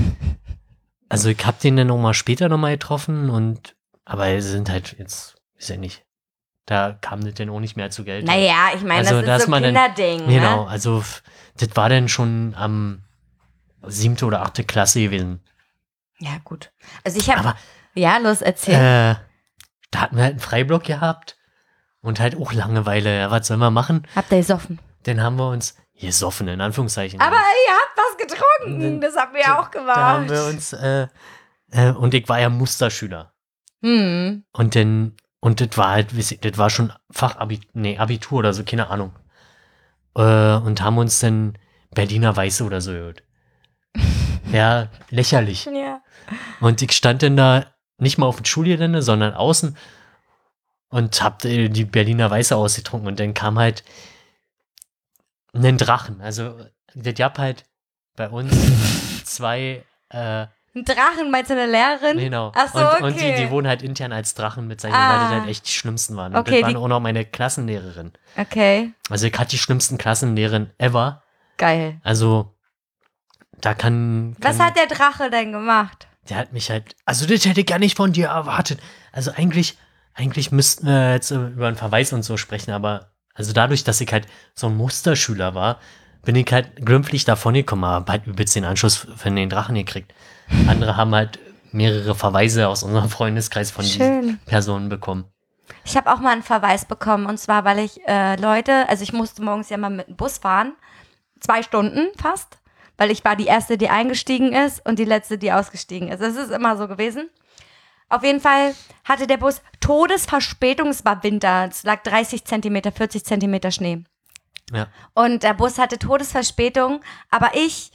also ich hab den dann noch mal später noch mal getroffen und aber sie sind halt jetzt, ist ja nicht. Da kam das dann auch nicht mehr zu Geld. Naja, ich meine, Also, das da ist ist so ein man dann- Kinderding. Genau, Ne? also das war dann schon am siebte oder achte Klasse gewesen. Ja, gut. Also ich habe. Ja, los, erzähl. äh, da hatten wir halt einen Freiblock gehabt und halt auch Langeweile. Ja, was sollen wir machen? Habt ihr gesoffen? Dann haben wir uns gesoffen, in Anführungszeichen. Aber ihr habt was getrunken. Das haben wir auch gemacht. da haben wir uns, äh, äh, und ich war ja Musterschüler. hm. Und dann, und das war halt, das war schon Fachabitur, nee, Abitur oder so, keine Ahnung. Äh, und haben uns dann Berliner Weiße oder so gehört. Ja, lächerlich. Ja. Und ich stand dann da nicht mal auf dem Schulgelände, sondern außen und hab die Berliner Weiße ausgetrunken und dann kam halt ein Drachen. Also, das gab halt bei uns zwei, äh, Ein Drachen, meinst du eine Lehrerin? genau. Ach so, und, okay. und die, die wurden halt intern als Drachen bezeichnet, Ah. weil das halt echt die schlimmsten waren. Und Okay, das die- waren auch noch meine Klassenlehrerin. Okay, Also ich hatte die schlimmsten Klassenlehrerin ever. geil. Also da kann, kann Was hat der Drache denn gemacht? Der hat mich halt, also das hätte ich gar nicht von dir erwartet. Also eigentlich, eigentlich müssten wir jetzt über einen Verweis und so sprechen, aber also dadurch, dass ich halt so ein Musterschüler war, bin ich halt glimpflich davon gekommen, aber halt übelst den Anschluss von den Drachen gekriegt. Andere haben halt mehrere Verweise aus unserem Freundeskreis von diesen Schön. Personen bekommen. Ich habe auch mal einen Verweis bekommen und zwar, weil ich äh, Leute, also ich musste morgens ja mal mit dem Bus fahren, zwei Stunden fast, weil ich war die erste, die eingestiegen ist und die letzte, die ausgestiegen ist. Das ist immer so gewesen. Auf jeden Fall hatte der Bus Todesverspätung, es war Winter, es lag 30 Zentimeter, 40 Zentimeter Schnee. Ja. Und der Bus hatte Todesverspätung, aber ich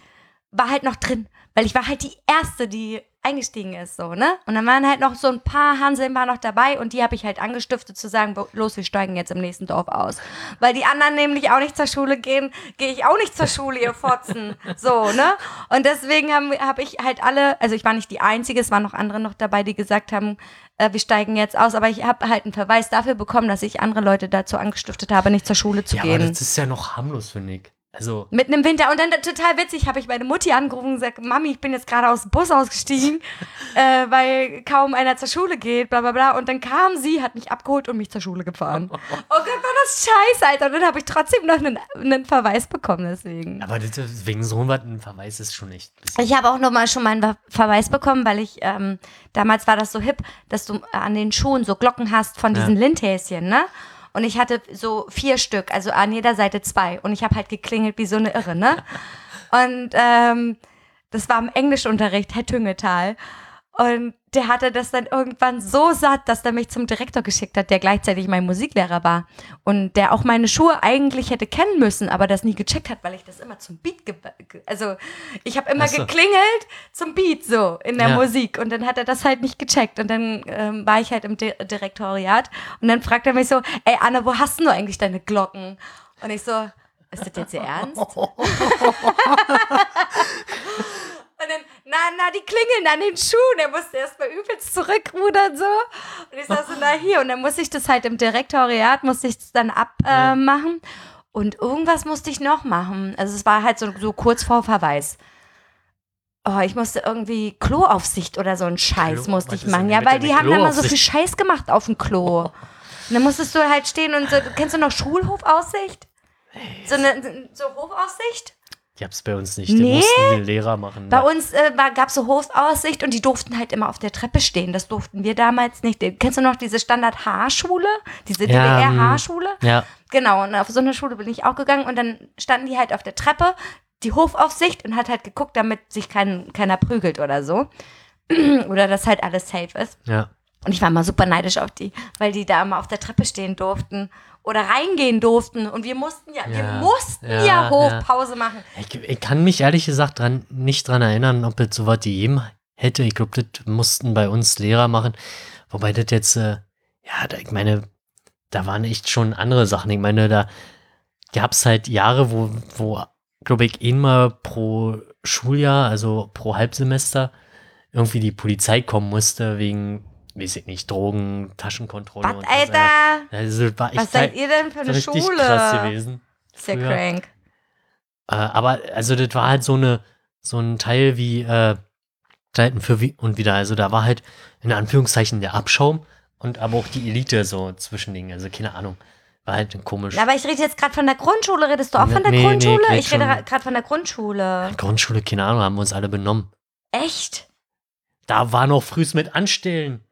war halt noch drin, weil ich war halt die Erste, die eingestiegen ist, so, ne? Und dann waren halt noch so ein paar Hanseln war noch dabei und die habe ich halt angestiftet zu sagen, los, wir steigen jetzt im nächsten Dorf aus. Weil die anderen nämlich auch nicht zur Schule gehen, gehe ich auch nicht zur Schule, ihr Fotzen. So, ne? Und deswegen habe hab ich halt alle, also ich war nicht die Einzige, es waren noch andere noch dabei, die gesagt haben, äh, wir steigen jetzt aus, aber ich habe halt einen Verweis dafür bekommen, dass ich andere Leute dazu angestiftet habe, nicht zur Schule zu Ja, aber gehen. das ist ja noch harmlos, finde ich. Also, Mitten im Winter. Und dann total witzig, habe ich meine Mutti angerufen und gesagt, Mami, ich bin jetzt gerade aus dem Bus ausgestiegen, äh, weil kaum einer zur Schule geht, bla bla bla. Und dann kam sie, hat mich abgeholt und mich zur Schule gefahren. Oh Gott, war das scheiße, Alter. Und dann habe ich trotzdem noch einen, einen Verweis bekommen deswegen. aber das, wegen so was ein Verweis ist schon bisschen- Ich habe auch noch mal schon mal einen Ver- Verweis bekommen, weil ich, ähm, damals war das so hip, dass du an den Schuhen so Glocken hast von Ja. diesen Lindhäschen, ne? Und ich hatte so vier Stück, also an jeder Seite zwei. Und ich habe halt geklingelt wie so eine Irre, ne? Und ähm, das war im Englischunterricht, Herr Tüngetal. Und der hatte das dann irgendwann so satt, dass er mich zum Direktor geschickt hat, der gleichzeitig mein Musiklehrer war. Und der auch meine Schuhe eigentlich hätte kennen müssen, aber das nie gecheckt hat, weil ich das immer zum Beat, ge also ich habe immer so. geklingelt zum Beat so in der Ja. Musik. Und dann hat er das halt nicht gecheckt. Und dann ähm, war ich halt im Di Direktoriat. Und dann fragt er mich so, ey Anne, wo hast denn du eigentlich deine Glocken? Und ich so, ist das jetzt Ihr Ernst? Dann, na, na, die klingeln an den Schuhen. Er musste erst mal übelst zurückrudern so. Und ich saß so, na hier. Und dann musste ich das halt im Direktoriat, musste ich das dann abmachen. Äh, und irgendwas musste ich noch machen. Also es war halt so, so kurz vor Verweis. Oh, ich musste irgendwie Kloaufsicht oder so ein Scheiß Klo- musste ich machen. Ja, weil die haben da mal so viel Scheiß gemacht auf dem Klo. Und dann musstest du halt stehen und so, kennst du noch Schulhofaussicht? So eine so Hofaussicht? Die hab's bei uns nicht. Nee. Die mussten die Lehrer machen. Bei uns äh, gab es so Hofaussicht und die durften halt immer auf der Treppe stehen. Das durften wir damals nicht. Kennst du noch diese Standard-H-Schule? Diese Ja, ähm, DDR-H-Schule? Ja, Genau, und auf so eine Schule bin ich auch gegangen und dann standen die halt auf der Treppe, die Hofaufsicht und hat halt geguckt, damit sich kein, keiner prügelt oder so. oder dass halt alles safe ist. ja. Und ich war mal super neidisch auf die, weil die da immer auf der Treppe stehen durften oder reingehen durften. Und wir mussten ja, wir Ja, mussten ja, ja, Hofpause machen. Ich, ich kann mich ehrlich gesagt dran, nicht dran erinnern, ob es sowas gegeben hätte. Ich glaube, das mussten bei uns Lehrer machen. Wobei das jetzt, äh, ja, da, ich meine, da waren echt schon andere Sachen. Ich meine, da gab es halt Jahre, wo, wo glaube ich, einmal pro Schuljahr, also pro Halbsemester, irgendwie die Polizei kommen musste wegen, weiß ich nicht, Drogen, Taschenkontrolle. Was, Alter? Also, das war Was seid ihr denn für eine richtig Schule? krass gewesen. Ist ja crank. Äh, aber also das war halt so eine so ein Teil wie äh, Zeiten für wie und wieder. Also da war halt in Anführungszeichen der Abschaum und aber auch die Elite so Zwischending. Also keine Ahnung. War halt komisch. Ja, aber ich rede jetzt gerade von der Grundschule. Redest du auch Nee, von der nee, nee, Grundschule? ich red ich rede gerade von der Grundschule. Grundschule, keine Ahnung, haben wir uns alle benommen. Echt? Da war noch frühs mit Anstellen.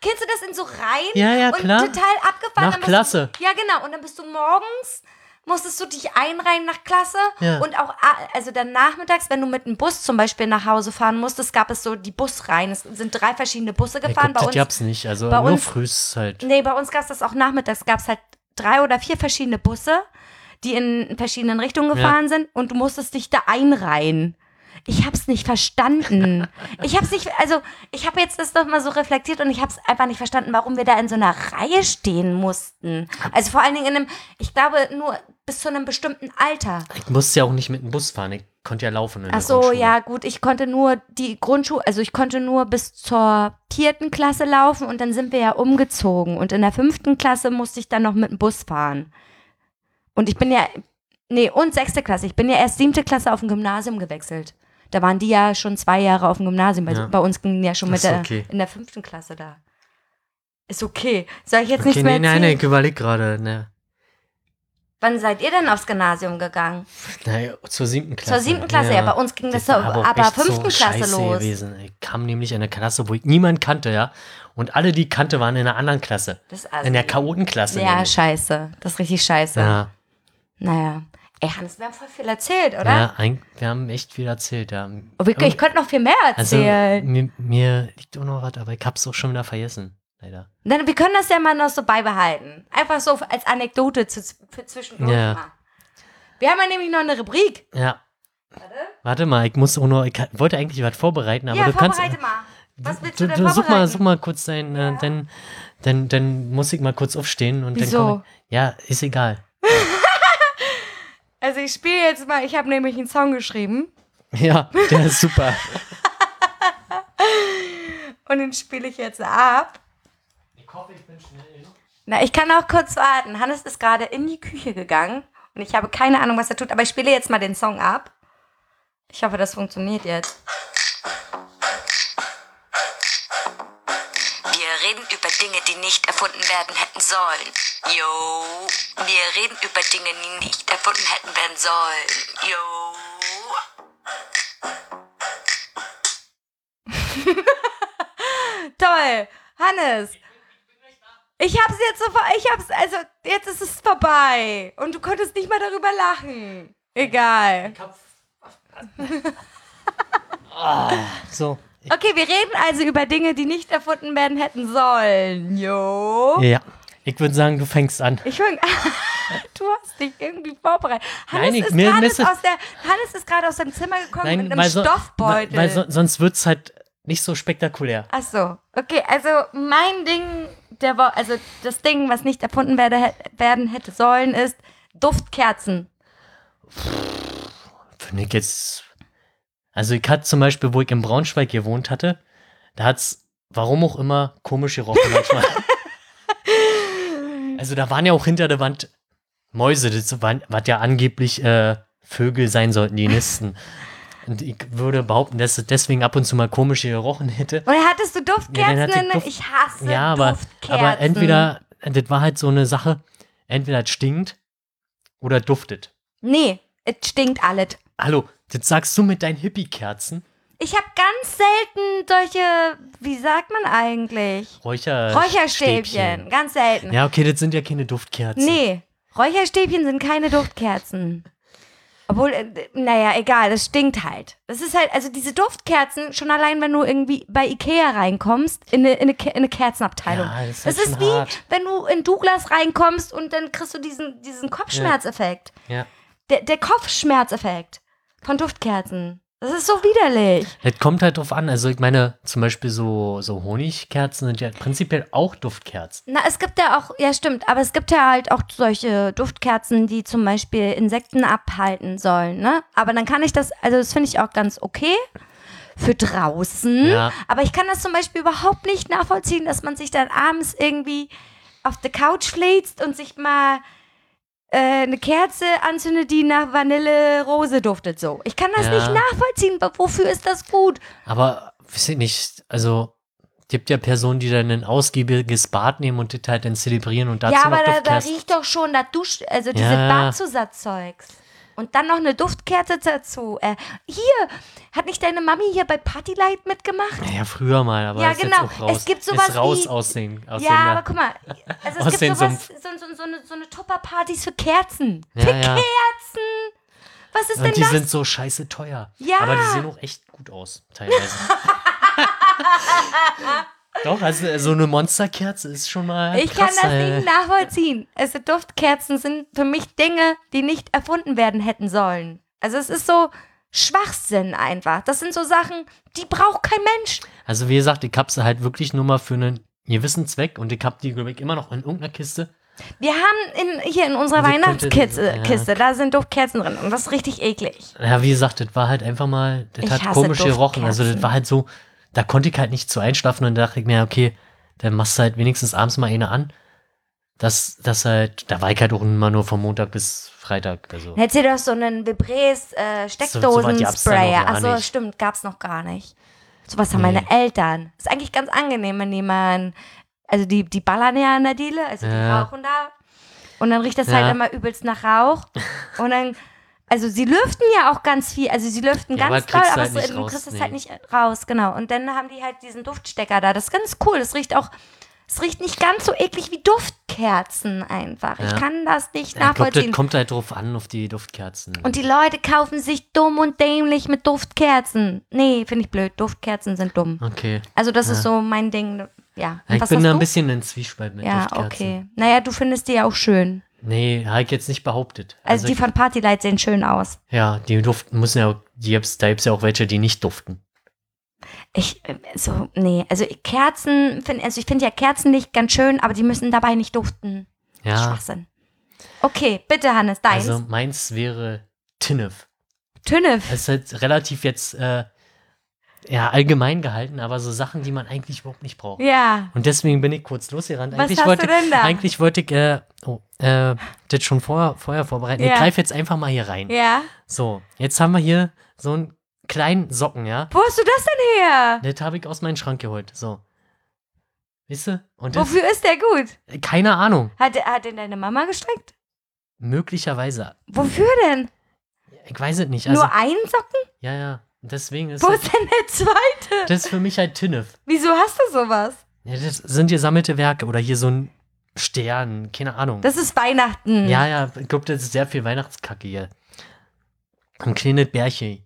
Kennst du das in so Reihen? Ja, ja, und klar. total abgefahren. Nach Klasse. Du, ja, genau. Und dann bist du morgens, musstest du dich einreihen nach Klasse. Ja. Und auch, also dann nachmittags, wenn du mit dem Bus zum Beispiel nach Hause fahren musstest, gab es so die Busreihen. Es sind drei verschiedene Busse gefahren. glaub, bei das uns, gab's nicht. Also bei nur uns- frühs halt. nee, bei uns gab es das auch nachmittags. gab es halt drei oder vier verschiedene Busse, die in verschiedenen Richtungen gefahren sind. Und du musstest dich da einreihen. Ich hab's nicht verstanden. Ich hab's nicht, also ich habe jetzt das noch mal so reflektiert und ich hab's einfach nicht verstanden, warum wir da in so einer Reihe stehen mussten. Also vor allen Dingen in einem, ich glaube nur bis zu einem bestimmten Alter. Ich musste ja auch nicht mit dem Bus fahren. Ich konnte ja laufen. In Ach so, ja, gut, ich konnte nur die Grundschule, also ich konnte nur bis zur vierten Klasse laufen und dann sind wir ja umgezogen. Und in der fünften Klasse musste ich dann noch mit dem Bus fahren. Und ich bin ja, nee, und sechste Klasse. Ich bin ja erst siebte Klasse auf dem Gymnasium gewechselt. Da waren die ja schon zwei Jahre auf dem Gymnasium. Bei, Ja. bei uns gingen ja schon mit so, der, okay. in der fünften Klasse da. Ist okay. Soll ich jetzt Okay, nichts mehr nee, nein, erzählen? nein, ich überleg gerade. Ne. Wann seid ihr denn aufs Gymnasium gegangen? Nein, zur siebten Klasse. Zur siebten Klasse, ja. Bei uns ging das, so war aber echt fünften so Klasse scheiße los. Gewesen. Ich kam nämlich in eine Klasse, wo ich niemanden kannte, ja. Und alle, die ich kannte, waren in einer anderen Klasse. Das ist also, In der Chaotenklasse. Ja, nämlich. scheiße. Das ist richtig scheiße. ja. Naja. Ey, Hannes, wir haben voll viel erzählt, oder? Ja, ein, wir haben echt viel erzählt, ja. Oh, wir, ich könnte noch viel mehr Also, erzählen. mir, mir liegt auch noch was, aber ich hab's auch schon wieder vergessen. Leider. Dann, wir können das ja mal noch so beibehalten. Einfach so als Anekdote zu, für zwischendurch Ja. mal. Wir haben ja nämlich noch eine Rubrik. Ja. Warte. Warte mal, ich muss auch noch, ich wollte eigentlich was vorbereiten, aber ja, du kannst. vorbereite mal. Was willst Du, du, denn du, such mal, such mal kurz dein, äh, dann, dann, dann muss ich mal kurz aufstehen und Wieso? dann komm ich. Ja, ist egal. Also ich spiele jetzt mal, ich habe nämlich einen Song geschrieben Ja, der ist super. und den spiele ich jetzt ab. Ich hoffe, ich bin schnell. Na, ich kann auch kurz warten. Hannes ist gerade in die Küche gegangen und ich habe keine Ahnung, was er tut, aber ich spiele jetzt mal den Song ab. Ich hoffe, das funktioniert jetzt. Reden über Dinge, die nicht erfunden werden hätten sollen. Yo. Wir reden über Dinge, die nicht erfunden hätten werden sollen. Yo. Toll, Hannes. Ich hab's jetzt so, ver- ich hab's, also jetzt ist es vorbei und du konntest nicht mal darüber lachen. Egal. So. Okay, wir reden also über Dinge, die nicht erfunden werden hätten sollen. Jo. Ja. Ich würde sagen, du fängst an. Ich fang, du hast dich irgendwie vorbereitet. Hannes Nein, ich- ist mir- gerade ist es- aus der, Hannes ist gerade aus seinem Zimmer gekommen mit einem so, Stoffbeutel. weil, weil so, sonst wird's halt nicht so spektakulär. Ach so, okay, also mein Ding der Woche, also das Ding, was nicht erfunden werde, werden hätte sollen, ist Duftkerzen. Finde ich jetzt. Also, ich hatte zum Beispiel, wo ich in Braunschweig gewohnt hatte, da hat's, warum auch immer, komisch gerochen manchmal. also, da waren ja auch hinter der Wand Mäuse, das waren, was ja angeblich äh, Vögel sein sollten, die nisten. Und ich würde behaupten, dass es deswegen ab und zu mal komisch gerochen hätte. Und hattest du Duftkerzen? Ja, ich Duft- ich hasse Ja, aber, Duftkerzen. aber entweder, das war halt so eine Sache, entweder es stinkt oder duftet. Nee, es stinkt alles. Hallo, das sagst du mit deinen Hippie-Kerzen? Ich habe ganz selten solche, wie sagt man eigentlich? Räucher Räucherstäbchen, ganz selten. Ja, okay, das sind ja keine Duftkerzen. Nee, Räucherstäbchen sind keine Duftkerzen. Obwohl, äh, naja, egal, das stinkt halt. Das ist halt, also diese Duftkerzen, schon allein, wenn du irgendwie bei Ikea reinkommst, in eine, in eine, in eine Kerzenabteilung. Ja, das ist das halt ist schon wie, hart. wenn du in Douglas reinkommst und dann kriegst du diesen, diesen Kopfschmerzeffekt. Ja. Der, der Kopfschmerzeffekt von Duftkerzen. Das ist so widerlich. Das kommt halt drauf an. Also ich meine, zum Beispiel so, so Honigkerzen sind ja prinzipiell auch Duftkerzen. Na, es gibt ja auch, ja stimmt, aber es gibt ja halt auch solche Duftkerzen, die zum Beispiel Insekten abhalten sollen, ne? Aber dann kann ich das, also das finde ich auch ganz okay für draußen. Ja. Aber ich kann das zum Beispiel überhaupt nicht nachvollziehen, dass man sich dann abends irgendwie auf der Couch fläzt und sich mal eine Kerze anzündet, die nach Vanille-Rose duftet so. Ich kann das Ja. nicht nachvollziehen. Wofür ist das gut? Aber, weiß ich nicht, also gibt ja Personen, die dann ein ausgiebiges Bad nehmen und das halt dann zelebrieren und dazu ja, aber da, da riecht doch schon das Dusch, also diese Ja. Badzusatzzeugs. Und dann noch eine Duftkerze dazu. Äh, hier, hat nicht deine Mami hier bei Partylight mitgemacht? Ja, früher mal, aber Ja, ist jetzt genau. auch raus. Es gibt sowas ist raus wie- aus den, aus ja, den, aber guck mal, also es aus gibt sowas, so, so, so, eine, so eine Tupperpartys für Kerzen. Ja, für ja. Kerzen! Was ist denn Und die das? sind so scheiße teuer. Ja. Aber die sehen auch echt gut aus, teilweise. Doch, also so eine Monsterkerze ist schon mal ich kann krass, das ey. nicht nachvollziehen. Also Duftkerzen sind für mich Dinge, die nicht erfunden werden hätten sollen. Also es ist so Schwachsinn einfach. Das sind so Sachen, die braucht kein Mensch. Also wie gesagt, ich hab sie halt wirklich nur mal für einen gewissen Zweck und ich hab die, glaube ich, immer noch in irgendeiner Kiste. Wir haben in, hier in unserer könnte- Weihnachtskiste, ja. Kiste, da sind Duftkerzen drin und das ist richtig eklig. Ja, wie gesagt, das war halt einfach mal, das Ich hat komisch gerochen. Also das war halt so, da konnte ich halt nicht zu einschlafen und da dachte ich mir, okay, dann machst du halt wenigstens abends mal eine an. Das, das halt, da war ich halt auch immer nur von Montag bis Freitag. Also. Hättest du doch so einen Vibres äh, Steckdosen-Sprayer. noch gar Achso, stimmt, gab's noch gar nicht. Sowas haben Nee. meine Eltern. Ist eigentlich ganz angenehm, wenn die mal, also die, die ballern ja an der Diele, also die Ja. rauchen da. Und dann riecht das Ja. halt immer übelst nach Rauch. Und dann, also sie lüften ja auch ganz viel, also sie lüften Ja, ganz doll, du aber halt so, du raus, kriegst es nee. halt nicht raus, genau. Und dann haben die halt diesen Duftstecker da. Das ist ganz cool. Das riecht auch, es riecht nicht ganz so eklig wie Duftkerzen einfach. Ich Ja. kann das nicht Ja, ich nachvollziehen. das kommt halt drauf an, auf die Duftkerzen. Und die Leute kaufen sich dumm und dämlich mit Duftkerzen. Nee, finde ich blöd. Duftkerzen sind dumm. okay. Also das ist Ja. so mein Ding. Ja. Ja, ich bin da ein bisschen in Zwiespalt mit Ja, Duftkerzen. okay. Naja, du findest die ja auch schön. Nee, habe ich jetzt nicht behauptet. Also, die ich, von Partylight sehen schön aus. ja, die duften müssen ja auch, die gibt's, da gibt's ja auch welche, die nicht duften. Ich, äh, so, nee, also Kerzen, find, also ich finde ja Kerzenlicht ganz schön, aber die müssen dabei nicht duften. Ja, Schwachsinn. Okay, bitte Hannes, deins. also meins wäre Tinnef. Tünnef. Es ist halt relativ jetzt, äh, ja, allgemein gehalten, aber so Sachen, die man eigentlich überhaupt nicht braucht. Ja. Und deswegen bin ich kurz losgerannt. Was Eigentlich hast wollte, du denn da? Eigentlich wollte ich, äh, oh, äh, das schon vorher, vorher vorbereiten. Ja. Ich greife jetzt einfach mal hier rein. Ja. So, jetzt haben wir hier so einen kleinen Socken, ja. Wo hast du das denn her? Das habe ich aus meinem Schrank geholt. So. Weißt du? Und das, Wofür ist der gut? keine Ahnung. Hat, hat den deine Mama gestrickt? Möglicherweise. Wofür denn? Ich weiß es nicht. Also, Nur einen Socken? ja, ja. Deswegen ist Wo ist denn der zweite? das ist für mich halt Tinnef. Wieso hast du sowas? Ja, das sind gesammelte Werke oder hier so ein Stern, keine Ahnung. Das ist Weihnachten. ja, ja, ich glaube, das ist sehr viel Weihnachtskacke hier. Ein kleines Bärchen.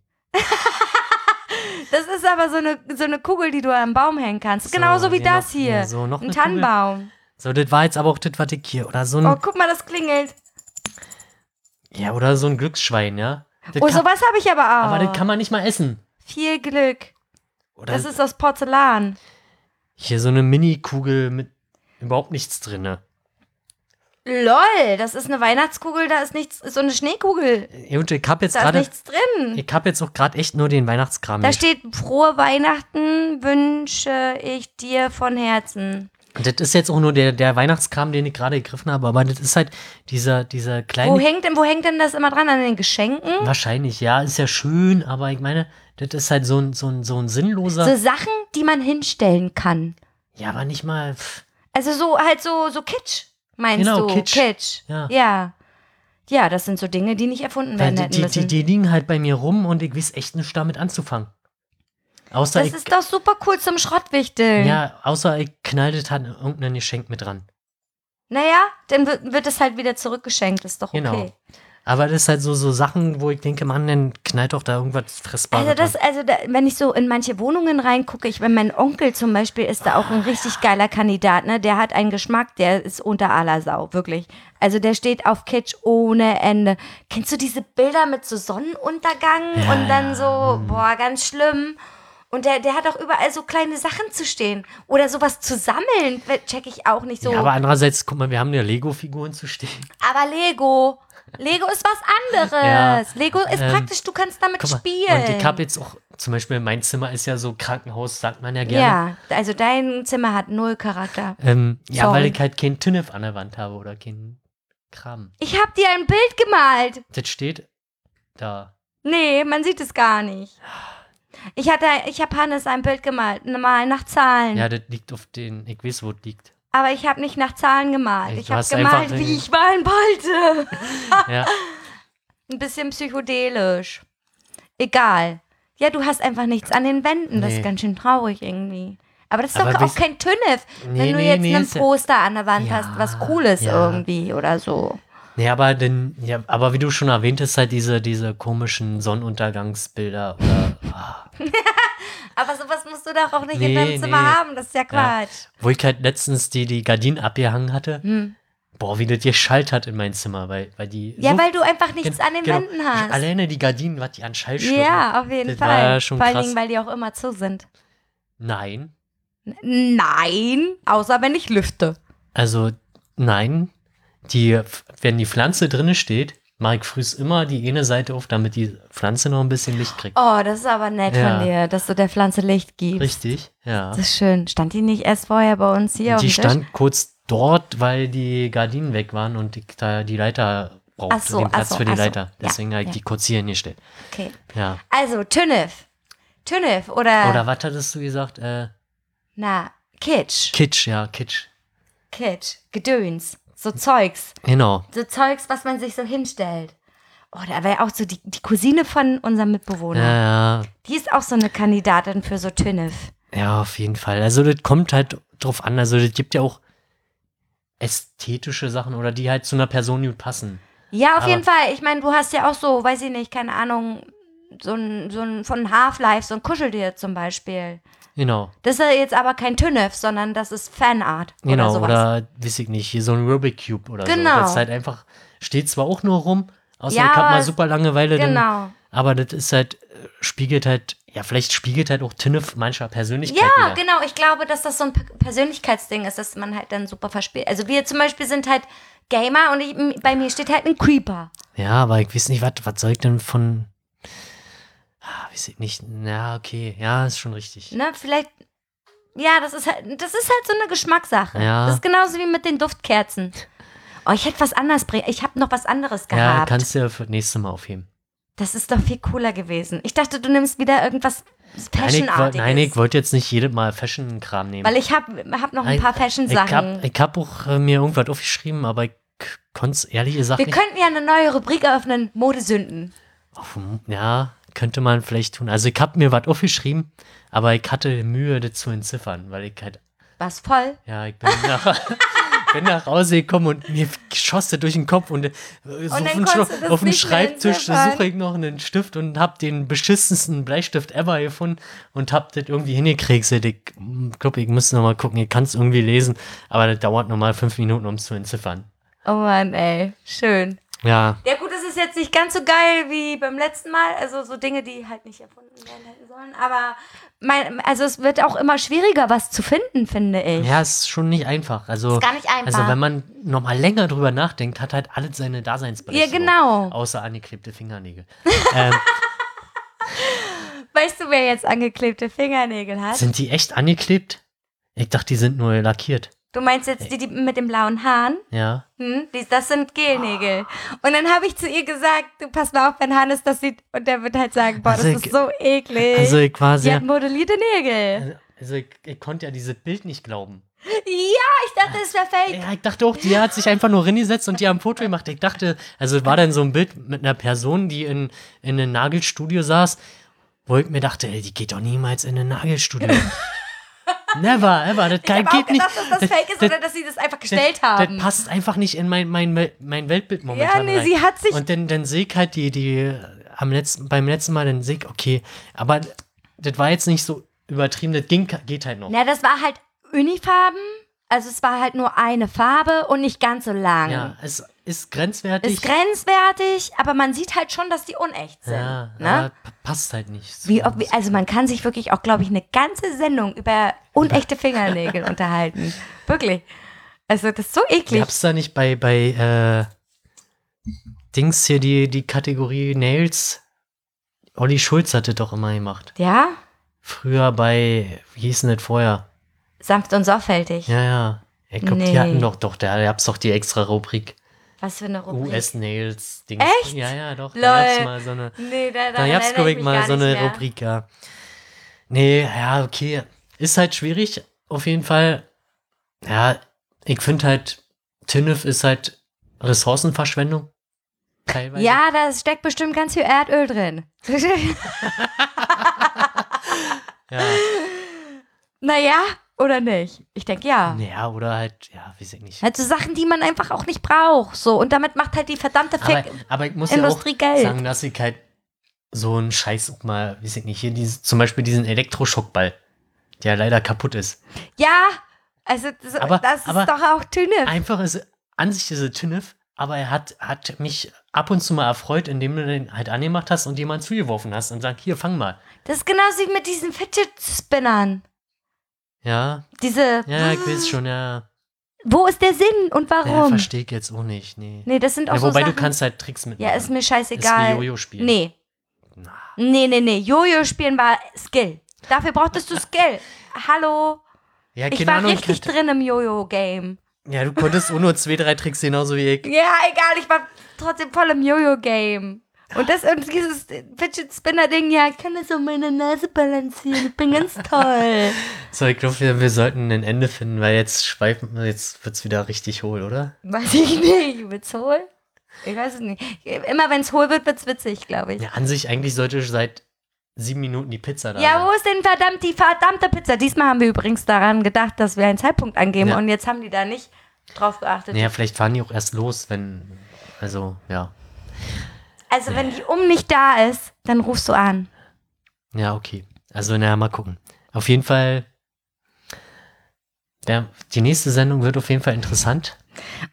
Das ist aber so eine, so eine Kugel, die du am Baum hängen kannst. Genauso wie hier das hier. ja, so, noch Ein eine Kugel. Tannenbaum. So, das war jetzt aber auch das, was ich hier. Oder so ein, Oh, guck mal, das klingelt. ja, oder so ein Glücksschwein, ja. Das Oh, kann, sowas habe ich aber auch. aber das kann man nicht mal essen. Viel Glück. Oder Das ist aus Porzellan. hier so eine Mini-Kugel mit überhaupt nichts drin. Lol, das ist eine Weihnachtskugel, da ist nichts, so eine Schneekugel. Und ich hab jetzt Da ist gerade, nichts drin. ich hab jetzt auch gerade echt nur den Weihnachtskram. Da hier. steht, frohe Weihnachten wünsche ich dir von Herzen. Das ist jetzt auch nur der, der Weihnachtskram, den ich gerade gegriffen habe, aber das ist halt dieser, dieser kleine. Wo hängt, denn, wo hängt denn das immer dran? An den Geschenken? Wahrscheinlich, ja, ist ja schön, aber ich meine, das ist halt so ein, so ein, so ein sinnloser. So Sachen, die man hinstellen kann. ja, aber nicht mal. Pff, Also so halt so, so Kitsch, meinst Genau, du? Kitsch. Ja. ja. Ja, das sind so Dinge, die nicht erfunden werden die, hätten die, die, die liegen halt bei mir rum und ich weiß echt nicht damit anzufangen. Außer das ist doch super cool zum Schrottwichteln. ja, außer ich knall das halt irgendein Geschenk mit dran. Naja, dann wird, es halt wieder zurückgeschenkt, ist doch okay. Genau. Aber das ist halt so, so Sachen, wo ich denke, Mann, dann knallt doch da irgendwas Fressbares Also das, also da, wenn ich so in manche Wohnungen reingucke, ich, wenn mein Onkel zum Beispiel ist da auch ein richtig geiler Kandidat, ne? Der hat einen Geschmack, der ist unter aller Sau, wirklich. Also der steht auf Kitsch ohne Ende. Kennst du diese Bilder mit so Sonnenuntergang Ja, und dann so, boah, ganz schlimm. Und der, der hat auch überall so kleine Sachen zu stehen. Oder sowas zu sammeln, check ich auch nicht so. Ja, aber andererseits, guck mal, wir haben ja Lego-Figuren zu stehen. Aber Lego. Lego ist was anderes. Ja, Lego ist ähm, praktisch, du kannst damit mal, spielen. und ich habe jetzt auch, zum Beispiel mein Zimmer ist ja so Krankenhaus, sagt man ja gerne. Ja, also dein Zimmer hat null Charakter. Ähm, ja, Sorry. weil ich halt kein Tinnef an der Wand habe oder kein Kram. Ich hab dir ein Bild gemalt. Das steht da. Nee, man sieht es gar nicht. Ich hatte, ich habe Hannes ein Bild gemalt, mal nach Zahlen. Ja, das liegt auf den, ich weiß, wo es liegt. Aber ich habe nicht nach Zahlen gemalt. Ich habe gemalt, wie ich malen wollte. Ja, Ein bisschen psychedelisch. Egal. Ja, du hast einfach nichts an den Wänden. Das ist ganz schön traurig irgendwie. Aber das ist Aber doch auch kein Tünnef, Nee, wenn du nee, jetzt nee, ein ist ja- Poster an der Wand Ja, hast, was Cooles ja. irgendwie oder so. Nee, aber denn, ja, aber wie du schon erwähnt hast, halt diese, diese komischen Sonnenuntergangsbilder oder, ah, Aber sowas musst du doch auch nicht in Nee, deinem Zimmer nee. haben. Das ist ja Quatsch. wo ich halt letztens die, die Gardinen abgehangen hatte. Hm. Boah, wie das geschallt hat in mein Zimmer, weil, weil die. Ja, so weil du einfach nichts an den genau. Wänden hast. Alleine die Gardinen, was die an Schall. Ja, auf jeden Das war Fall. schon Vor allen. Dingen, weil die auch immer zu sind. Nein. Nein, außer wenn ich lüfte. Also, nein. Die, wenn die Pflanze drinne steht, mache ich frühs immer die eine Seite auf, damit die Pflanze noch ein bisschen Licht kriegt. Oh, das ist aber nett Ja. von dir, dass du der Pflanze Licht gibst. Richtig, ja. Das ist schön. Stand die nicht erst vorher bei uns hier Die dem Tisch? stand kurz dort, weil die Gardinen weg waren und ich da die Leiter brauchte, so, den Platz so, für die so. Leiter. Ja, Deswegen habe ich ja. die kurz hier hingestellt. Okay. Ja. Also, Tünnef. Tünnef oder, Oder was hattest du gesagt? Äh, na, Kitsch. Kitsch, ja, Kitsch. Kitsch. Gedöns. So Zeugs. Genau. So Zeugs, was man sich so hinstellt. Oh, da wäre auch so die, die Cousine von unserem Mitbewohner. Ja, ja, Die ist auch so eine Kandidatin für so Tünnef. ja, auf jeden Fall. Also das kommt halt drauf an. Also das gibt ja auch ästhetische Sachen oder die halt zu einer Person gut passen. Ja, auf Aber- jeden Fall. Ich meine, du hast ja auch so, weiß ich nicht, keine Ahnung, so ein, so ein von Half-Life, so ein Kuscheltier zum Beispiel. Genau. Das ist jetzt aber kein Tünnef, sondern das ist Fanart. Genau, oder sowas. oder weiß ich nicht, hier so ein Rubik Cube oder so. Genau. Das ist halt einfach, steht zwar auch nur rum, außer Ja, ich hab aber mal super Langeweile, Genau. aber das ist halt, äh, spiegelt halt, ja, vielleicht spiegelt halt auch Tinnef mancher Persönlichkeit Ja, wieder. genau. Ich glaube, dass das so ein Per- Persönlichkeitsding ist, dass man halt dann super verspielt. Also wir zum Beispiel sind halt Gamer und ich, bei mir steht halt ein Creeper. Ja, aber ich weiß nicht, was soll ich denn von, ah, weiß ich nicht, ja, okay, ja, ist schon richtig. Ne? Vielleicht. Ja, das ist halt, das ist halt so eine Geschmackssache. Ja. Das ist genauso wie mit den Duftkerzen. Oh, ich hätte was anderes bringen. Ich habe noch was anderes Ja, gehabt. kannst du ja für das nächste Mal aufheben. das ist doch viel cooler gewesen. Ich dachte, du nimmst wieder irgendwas Fashionartiges. nein, ich wollte jetzt nicht jedes Mal Fashion-Kram nehmen. Weil ich habe hab noch ein paar Fashion-Sachen. ich hab auch äh, mir irgendwas aufgeschrieben, aber ich konnte es ehrlich gesagt Wir nicht. könnten ja eine neue Rubrik eröffnen: Modesünden. Ja, könnte man vielleicht tun. Also ich habe mir was aufgeschrieben, aber ich hatte Mühe, das zu entziffern, weil ich halt, Was voll? ja, ich bin nach, bin nach Hause gekommen und mir schoss das durch den Kopf und, äh, so dann auf, dem Schreibtisch suche ich noch einen Stift und habe den beschissensten Bleistift ever gefunden und habe das irgendwie hingekriegselt. Ich glaube, ich muss noch mal gucken, ich kann es irgendwie lesen, aber das dauert nochmal fünf Minuten, um es zu entziffern. Oh Mann, ey. Schön. Ja, Ja gut, es ist jetzt nicht ganz so geil wie beim letzten Mal, also so Dinge, die halt nicht erfunden werden hätten sollen, aber mein, also es wird auch immer schwieriger, was zu finden, finde ich. Ja, ist schon nicht einfach. Also, Ist gar nicht einfach. Also, wenn man nochmal länger drüber nachdenkt, hat halt alles seine Daseinsberechtigung. Ja, genau. Außer angeklebte Fingernägel. ähm, Weißt du, wer jetzt angeklebte Fingernägel hat? sind die echt angeklebt? Ich dachte, die sind nur lackiert. Du meinst jetzt die, die mit den blauen Haaren? Ja. Hm? Die, das sind Gelnägel. Und dann habe ich zu ihr gesagt, du pass mal auf, wenn Hannes das sieht und der wird halt sagen, boah, Also das ich- ist so eklig. Also ich quasi. Sie hat modellierte Nägel. Also ich, ich konnte ja dieses Bild nicht glauben. Ja, ich dachte, es wäre fake. Ja, ich dachte auch, die hat sich einfach nur hingesetzt und die haben ein Foto gemacht. Ich dachte, also war dann so ein Bild mit einer Person, die in, in einem Nagelstudio saß, wo ich mir dachte, ey, die geht doch niemals in ein Nagelstudio. Never, ever. Das Ich kann, habe auch geht nicht. gedacht, dass das fake ist oder dass sie das einfach gestellt das, haben. Das passt einfach nicht in mein, mein, mein Weltbild momentan. Ja, nee, rein. sie hat sich- Und dann, dann sehe ich halt die, die am letzten, beim letzten Mal, dann sehe ich, okay, aber das war jetzt nicht so übertrieben, das ging, geht halt noch. Na, das war halt Unifarben. Also es war halt nur eine Farbe und nicht ganz so lang. Ja, es ist grenzwertig. Ist grenzwertig, aber man sieht halt schon, dass die unecht sind. ja, ne? passt halt nicht. so. Wie, ob, wie- also man kann sich wirklich auch, glaube ich, eine ganze Sendung über unechte Fingernägel unterhalten. Wirklich. Also das ist so eklig. Gab's da nicht bei, bei äh, Dings hier die, die Kategorie Nails? Olli Schulz hatte doch immer gemacht. Ja? Früher bei, wie hieß denn das vorher? Sanft und sorgfältig. Ja, ja. Ich glaube, Nee. die hatten doch, doch, da gab's doch die extra Rubrik. Was für eine Rubrik. US-Nails. Dings. Echt? Ja, ja, doch. Lol. Da gab's mal so eine, Nee, da, da, gab's, glaube ich, mal so eine mehr. Rubrik, ja. Nee, ja, okay. Ist halt schwierig, auf jeden Fall. Ja, ich finde halt, Tinnef ist halt Ressourcenverschwendung. Teilweise. Ja, da steckt bestimmt ganz viel Erdöl drin. Ja. naja, oder nicht? Ich denke ja. Ja, oder halt, ja, weiß ich nicht. Halt so Sachen, die man einfach auch nicht braucht. So. Und damit macht halt die verdammte Aber, Fick. aber ich muss Industrie ja auch Geld. sagen, dass ich halt so einen Scheiß auch mal, weiß ich nicht, hier dieses, zum Beispiel diesen Elektroschockball, der leider kaputt ist. Ja, also das, Aber- das ist aber- doch auch Tüne. Einfach ist an sich diese Tinnef, aber er hat, hat mich ab und zu mal erfreut, indem du den halt angemacht hast und jemand zugeworfen hast und sagt, hier, fang mal. Das ist genauso wie mit diesen Fidget Spinnern. Ja, Diese. ja, ich weiß schon, ja. Wo ist der Sinn und Ja, warum? verstehe ich jetzt auch nicht. Nee. nee, das sind auch Ja, so wobei Sachen. du kannst halt Tricks mitmachen. ja, ist mir scheißegal. Ist wie Jojo spielen. Nee. Nee, nee, nee. Jojo spielen war Skill. Dafür brauchtest du Skill. Hallo. Ja, Ich keine war Ahnung. richtig drin im Jojo-Game. Ja, du konntest auch nur zwei, drei Tricks genauso wie ich. Ja, egal, ich war trotzdem voll im Jojo-Game. Und das und dieses Fidget Spinner-Ding, ja, ich kann das um meine Nase balancieren. Ich bin ganz toll. So, ich glaube, wir, wir sollten ein Ende finden, weil jetzt schweifen wir, jetzt wird's wieder richtig hohl, oder? Weiß ich nicht. Wird's hohl? Ich weiß es nicht. Immer wenn es hohl wird, wird's witzig, glaube ich. Ja, an sich, eigentlich sollte seit sieben Minuten die Pizza da Ja, sein. wo ist denn verdammt die verdammte Pizza? Diesmal haben wir übrigens daran gedacht, dass wir einen Zeitpunkt angeben Ja. und jetzt haben die da nicht drauf geachtet. Naja, vielleicht fahren die auch erst los, wenn. Also, ja. Also wenn die um nicht da ist, dann rufst du an. Ja, okay. Also, naja, mal gucken. Auf jeden Fall. Ja, die nächste Sendung wird auf jeden Fall interessant.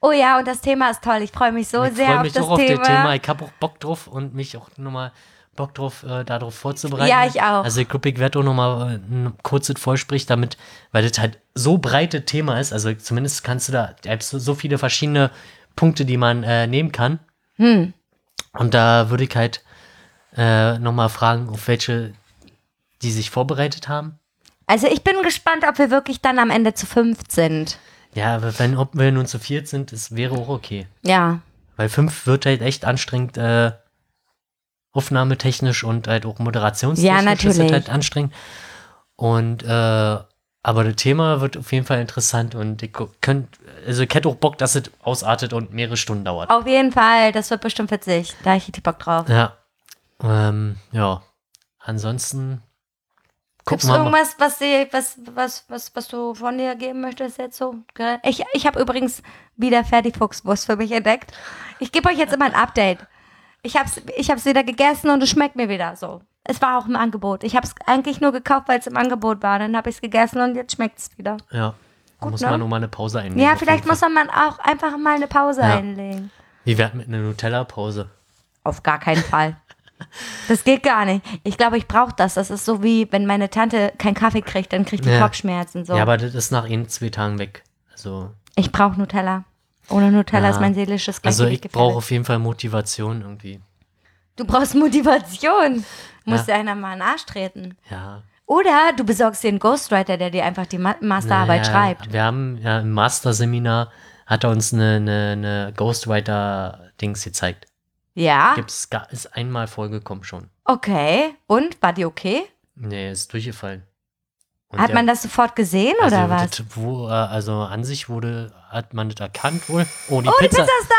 Oh ja, und das Thema ist toll. Ich freue mich so ich sehr freue auf mich das auch auf Thema. das Thema. Ich habe auch Bock drauf und mich auch nochmal Bock drauf, äh, darauf vorzubereiten. Ja, ich auch. Also ich glaube, ich werde auch nochmal ein kurzes Vorsprich, damit, weil das halt so breites Thema ist. Also zumindest kannst du da, da so viele verschiedene Punkte, die man äh, nehmen kann. Hm. Und da würde ich halt äh, nochmal fragen, auf welche die sich vorbereitet haben. Also ich bin gespannt, ob wir wirklich dann am Ende zu fünf sind. Ja, aber wenn ob wir nun zu viert sind, das wäre auch okay. Ja. Weil fünf wird halt echt anstrengend, äh, aufnahmetechnisch und halt auch moderationstechnisch. Ja, ist das natürlich. halt anstrengend. Und, äh, aber das Thema wird auf jeden Fall interessant und ich könnt, also ich hätte auch Bock, dass es ausartet und mehrere Stunden dauert. Auf jeden Fall, das wird bestimmt witzig. Da habe ich richtig Bock drauf. Ja. Ähm, ja. Ansonsten Gibt es irgendwas, was, sie, was, was, was, was du von dir geben möchtest jetzt so? Ich, ich habe übrigens wieder Fertigfuchswurst für mich entdeckt. Ich gebe euch jetzt immer ein Update. Ich habe es ich hab's wieder gegessen und es schmeckt mir wieder so. Es war auch im Angebot. Ich habe es eigentlich nur gekauft, weil es im Angebot war. Dann habe ich es gegessen und jetzt schmeckt es wieder. Ja. Gut, muss ne? man nur mal eine Pause einlegen. Ja, vielleicht muss man auch einfach mal eine Pause Ja. einlegen. Wie wär's mit einer Nutella-Pause? Auf gar keinen Fall. Das geht gar nicht. Ich glaube, ich brauche das. Das ist so wie, wenn meine Tante keinen Kaffee kriegt, dann kriegt die Ja. Kopfschmerzen. So. Ja, aber das ist nach ein, zwei Tagen weg. Also, ich brauche Nutella. Ohne Nutella Ja. ist mein seelisches also Gleichgewicht ich brauche auf jeden Fall Motivation irgendwie. Du brauchst Motivation. Muss dir einer mal in den Arsch treten. Ja. Oder du besorgst dir einen Ghostwriter, der dir einfach die Ma Masterarbeit Naja, schreibt. Wir haben ja im Master-Seminar hat er uns eine, eine, eine Ghostwriter-Dings gezeigt. Ja, Gibt's gar, ist einmal vorgekommen schon. okay. Und, war die okay? Nee, ist durchgefallen. Und Hat der- man das sofort gesehen also, oder was? Das, wo, äh, also an sich wurde, hat man das erkannt wohl. Oh, die Oh, die Pizza. Pizza ist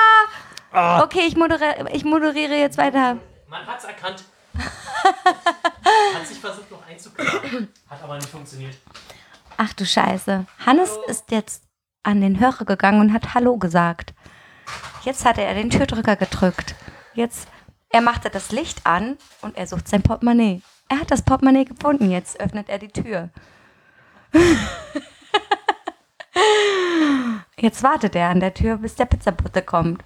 da! Okay, ich moderiere, ich moderiere jetzt weiter. Man hat's erkannt. hat sich versucht noch einzuklagen. Hat aber nicht funktioniert. Ach du Scheiße. Hannes ist jetzt an den Hörer gegangen und hat Hallo gesagt. Jetzt hat er den Türdrücker gedrückt. Jetzt, er machte das Licht an und er sucht sein Portemonnaie. Er hat das Portemonnaie gefunden. Jetzt öffnet er die Tür. Jetzt wartet er an der Tür, bis der Pizzabote kommt.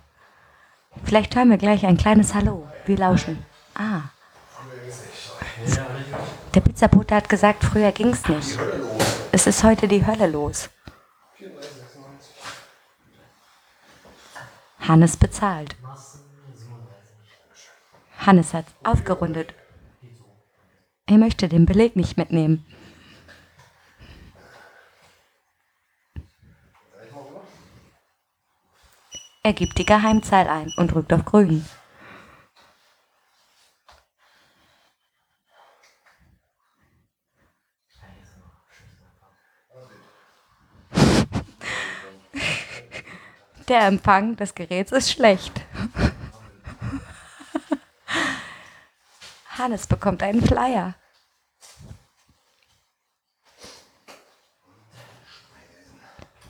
Vielleicht hören wir gleich ein kleines Hallo. Wir lauschen. Ah. Der Pizzabote hat gesagt, früher ging's nicht. Es ist heute die Hölle los. Hannes bezahlt. Hannes hat aufgerundet. Er möchte den Beleg nicht mitnehmen. Er gibt die Geheimzahl ein und drückt auf Grün. Der Empfang des Geräts ist schlecht. Hannes bekommt einen Flyer.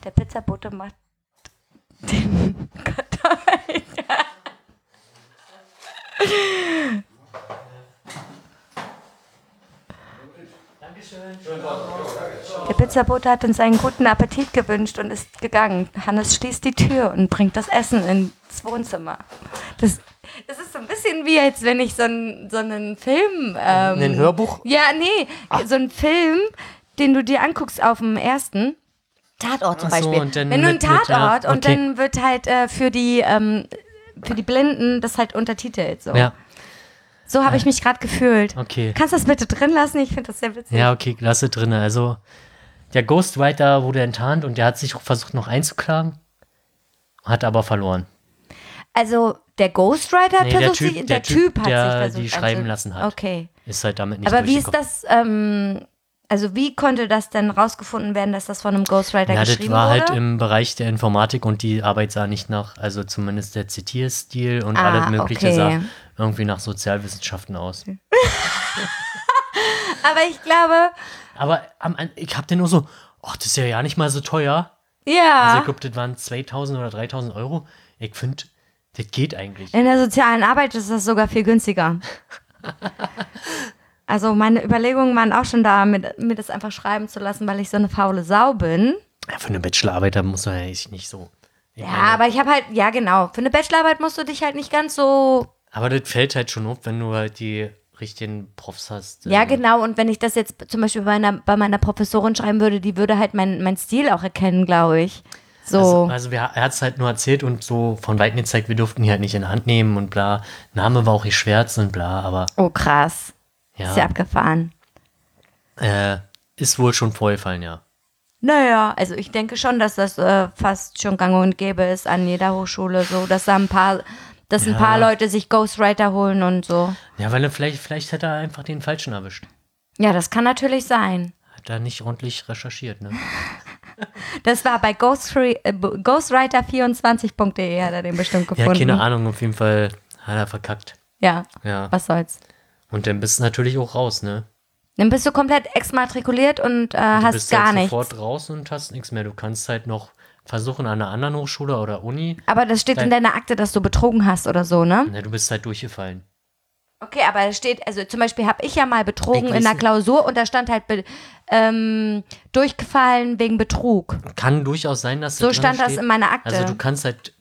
Der Pizzabote macht. Der Pizzabote hat uns einen guten Appetit gewünscht und ist gegangen. Hannes schließt die Tür und bringt das Essen ins Wohnzimmer. Das, das ist so ein bisschen wie, als wenn ich so, ein, so einen Film. Ähm, Ein Hörbuch? Ja, nee, so einen Film, den du dir anguckst auf dem ersten. Tatort zum Ach so, Beispiel. und dann Wenn du einen mit- mit, ja, Tatort und okay. dann wird halt äh, für die ähm, für die Blinden das halt untertitelt. So, Ja, so habe ich mich gerade gefühlt. okay. Kannst du das bitte drin lassen? Ich finde das sehr witzig. Ja, okay, lasse drin. Also, der Ghostwriter wurde enttarnt und der hat sich versucht noch einzuklagen, hat aber verloren. Also der Ghostwriter hat Nee, der versucht Typ- sich, der der, Typ, Typ hat der sich versucht die schreiben einzu- lassen hat. Okay. Ist halt damit nicht Aber wie ist durchgekommen. das, ähm, also wie konnte das denn rausgefunden werden, dass das von einem Ghostwriter Ja, das geschrieben war wurde? halt im Bereich der Informatik und die Arbeit sah nicht nach, also zumindest der Zitierstil und Ah, alles Mögliche okay. sah irgendwie nach Sozialwissenschaften aus. Aber ich glaube, Aber am, ich hab den nur so, ach, das ist ja ja nicht mal so teuer. Also ja, ich glaube, das waren 2000 oder 3000 Euro. Ich finde, das geht eigentlich. in der sozialen Arbeit ist das sogar viel günstiger. Also meine Überlegungen waren auch schon da, mir, mir das einfach schreiben zu lassen, weil ich so eine faule Sau bin. Ja, für eine Bachelorarbeit, da muss man ja echt nicht so. Ja, meine, aber ich habe halt, ja genau, für eine Bachelorarbeit musst du dich halt nicht ganz so aber das fällt halt schon auf, wenn du halt die richtigen Profs hast. Ja, ähm, genau. Und wenn ich das jetzt zum Beispiel bei meiner, bei meiner Professorin schreiben würde, die würde halt mein, mein Stil auch erkennen, glaube ich. So. Also, also wir, er hat es halt nur erzählt und so von Weitem gezeigt, wir durften die halt nicht in die Hand nehmen und bla. Name war auch geschwärzt und bla, aber oh, krass. Ist ja ja, abgefahren. äh, ist wohl schon vorgefallen, ja. Naja, also ich denke schon, dass das äh, fast schon gang und gäbe ist an jeder Hochschule, so, dass da ein paar, dass ein Ja. paar Leute sich Ghostwriter holen und so. Ja, weil er vielleicht, vielleicht hat er einfach den Falschen erwischt. Ja, das kann natürlich sein. Hat er nicht ordentlich recherchiert, ne? Das war bei Ghostfree- äh, ghostwriter24.de hat er den bestimmt Ja, gefunden. keine Ahnung, auf jeden Fall hat er verkackt. Ja, Ja. was soll's. Und dann bist du natürlich auch raus, ne? Dann bist du komplett exmatrikuliert und äh, Du hast bist gar halt nichts. sofort raus und hast nichts mehr. Du kannst halt noch versuchen an einer anderen Hochschule oder Uni. Aber das steht in Dein- deiner Akte, dass du betrogen hast oder so, ne? Na, du bist halt durchgefallen. Okay, aber es steht, also zum Beispiel habe ich ja mal betrogen in der. Klausur und da stand halt be, ähm, durchgefallen wegen Betrug. Kann durchaus sein, dass So stand das steht. in meiner Akte. Also du kannst halt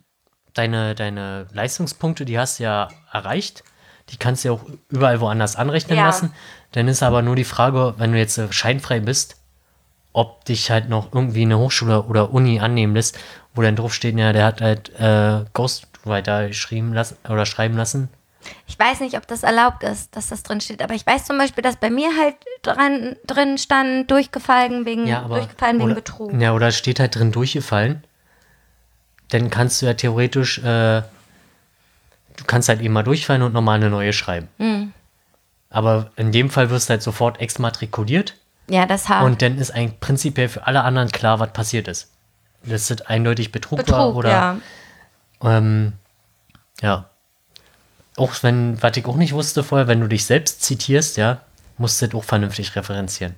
deine, deine Leistungspunkte, die hast du ja erreicht. Die kannst du ja auch überall woanders anrechnen Ja. lassen. Dann ist aber nur die Frage, wenn du jetzt äh, scheinfrei bist, ob dich halt noch irgendwie eine Hochschule oder Uni annehmen lässt, wo dann drauf steht, ja, der hat halt äh, Ghostwriter geschrieben lassen oder schreiben lassen. Ich weiß nicht, ob das erlaubt ist, dass das drin steht, aber ich weiß zum Beispiel, dass bei mir halt dran, drin stand, durchgefallen wegen, Ja, aber durchgefallen wegen oder, Betrug. Ja, oder steht halt drin durchgefallen. Dann kannst du ja theoretisch, äh, du kannst halt eben mal durchfallen und nochmal eine neue schreiben. Mhm. Aber in dem Fall wirst du halt sofort exmatrikuliert Ja, das hat und dann ist eigentlich prinzipiell für alle anderen klar, was passiert ist. Das ist eindeutig Betrug, war Betrug, oder ja. ähm, ja. Auch wenn, was ich auch nicht wusste vorher, wenn du dich selbst zitierst, ja, musst du das auch vernünftig referenzieren.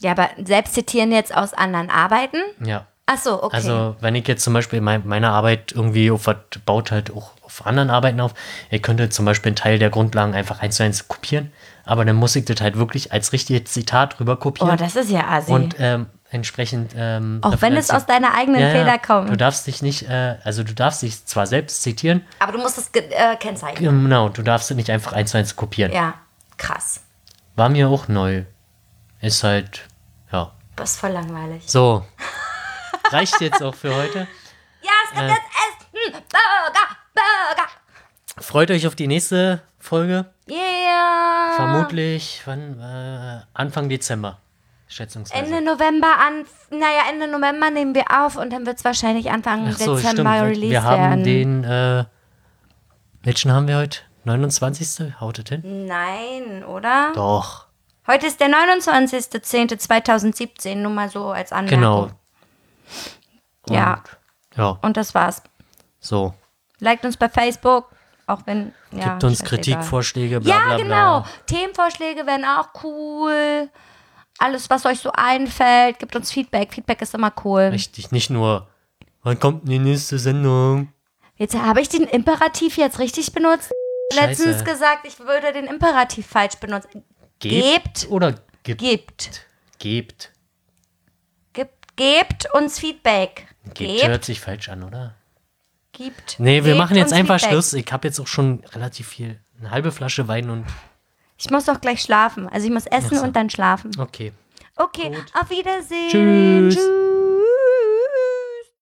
Ja, aber selbst zitieren jetzt aus anderen Arbeiten? Ja. Ach so, okay. Also, wenn ich jetzt zum Beispiel mein, meine Arbeit irgendwie auf was baut halt auch auf anderen Arbeiten auf, ihr könntet zum Beispiel einen Teil der Grundlagen einfach eins zu eins kopieren, aber dann muss ich das halt wirklich als richtiges Zitat rüber kopieren oh, das ist ja assi. und ähm, entsprechend. Ähm, Auch wenn es aus deiner eigenen Ja, Fehler kommt. Du darfst dich nicht, äh, also du darfst dich zwar selbst zitieren, aber du musst es äh, kennzeichnen. genau, du darfst es nicht einfach eins zu eins kopieren. Ja, krass. War mir auch neu. Ist halt, ja. Das ist voll langweilig. So. Reicht jetzt auch für heute. Ja, es gibt Äh. jetzt Essen. Burger, Burger. Freut euch auf die nächste Folge. Yeah. Vermutlich wann, äh, Anfang Dezember, schätzungsweise. Ende November an, naja, Ende November nehmen wir auf und dann wird es wahrscheinlich Anfang so, Dezember stimmt. released Wir haben werden. den, äh, welchen haben wir heute? 29. Haut es hin? Nein, oder? Doch, Heute ist der 29.10.2017, nur mal so als Anmerkung. genau. Ja, Ja, und das war's. so. Liked uns bei Facebook, auch wenn, ja. Gibt uns scheißegal. Kritikvorschläge, bla Ja, bla genau. bla. Themenvorschläge wären auch cool. Alles, was euch so einfällt, gibt uns Feedback. Feedback ist immer cool. Richtig, nicht nur, wann kommt die nächste Sendung? Jetzt habe ich den Imperativ jetzt richtig benutzt. Scheiße. Letztens gesagt, ich würde den Imperativ falsch benutzen. Gebt, Gebt. oder gibt? Gebt. Gebt. Gebt, gebt uns Feedback. Gebt hört sich falsch an, oder? Gibt. Nee, wir Gebt machen jetzt einfach Feedback. Schluss. Ich habe jetzt auch schon relativ viel, eine halbe Flasche Wein und Ich muss doch gleich schlafen. Also ich muss essen so. und dann schlafen. okay. Okay, Gut. auf Wiedersehen. Tschüss.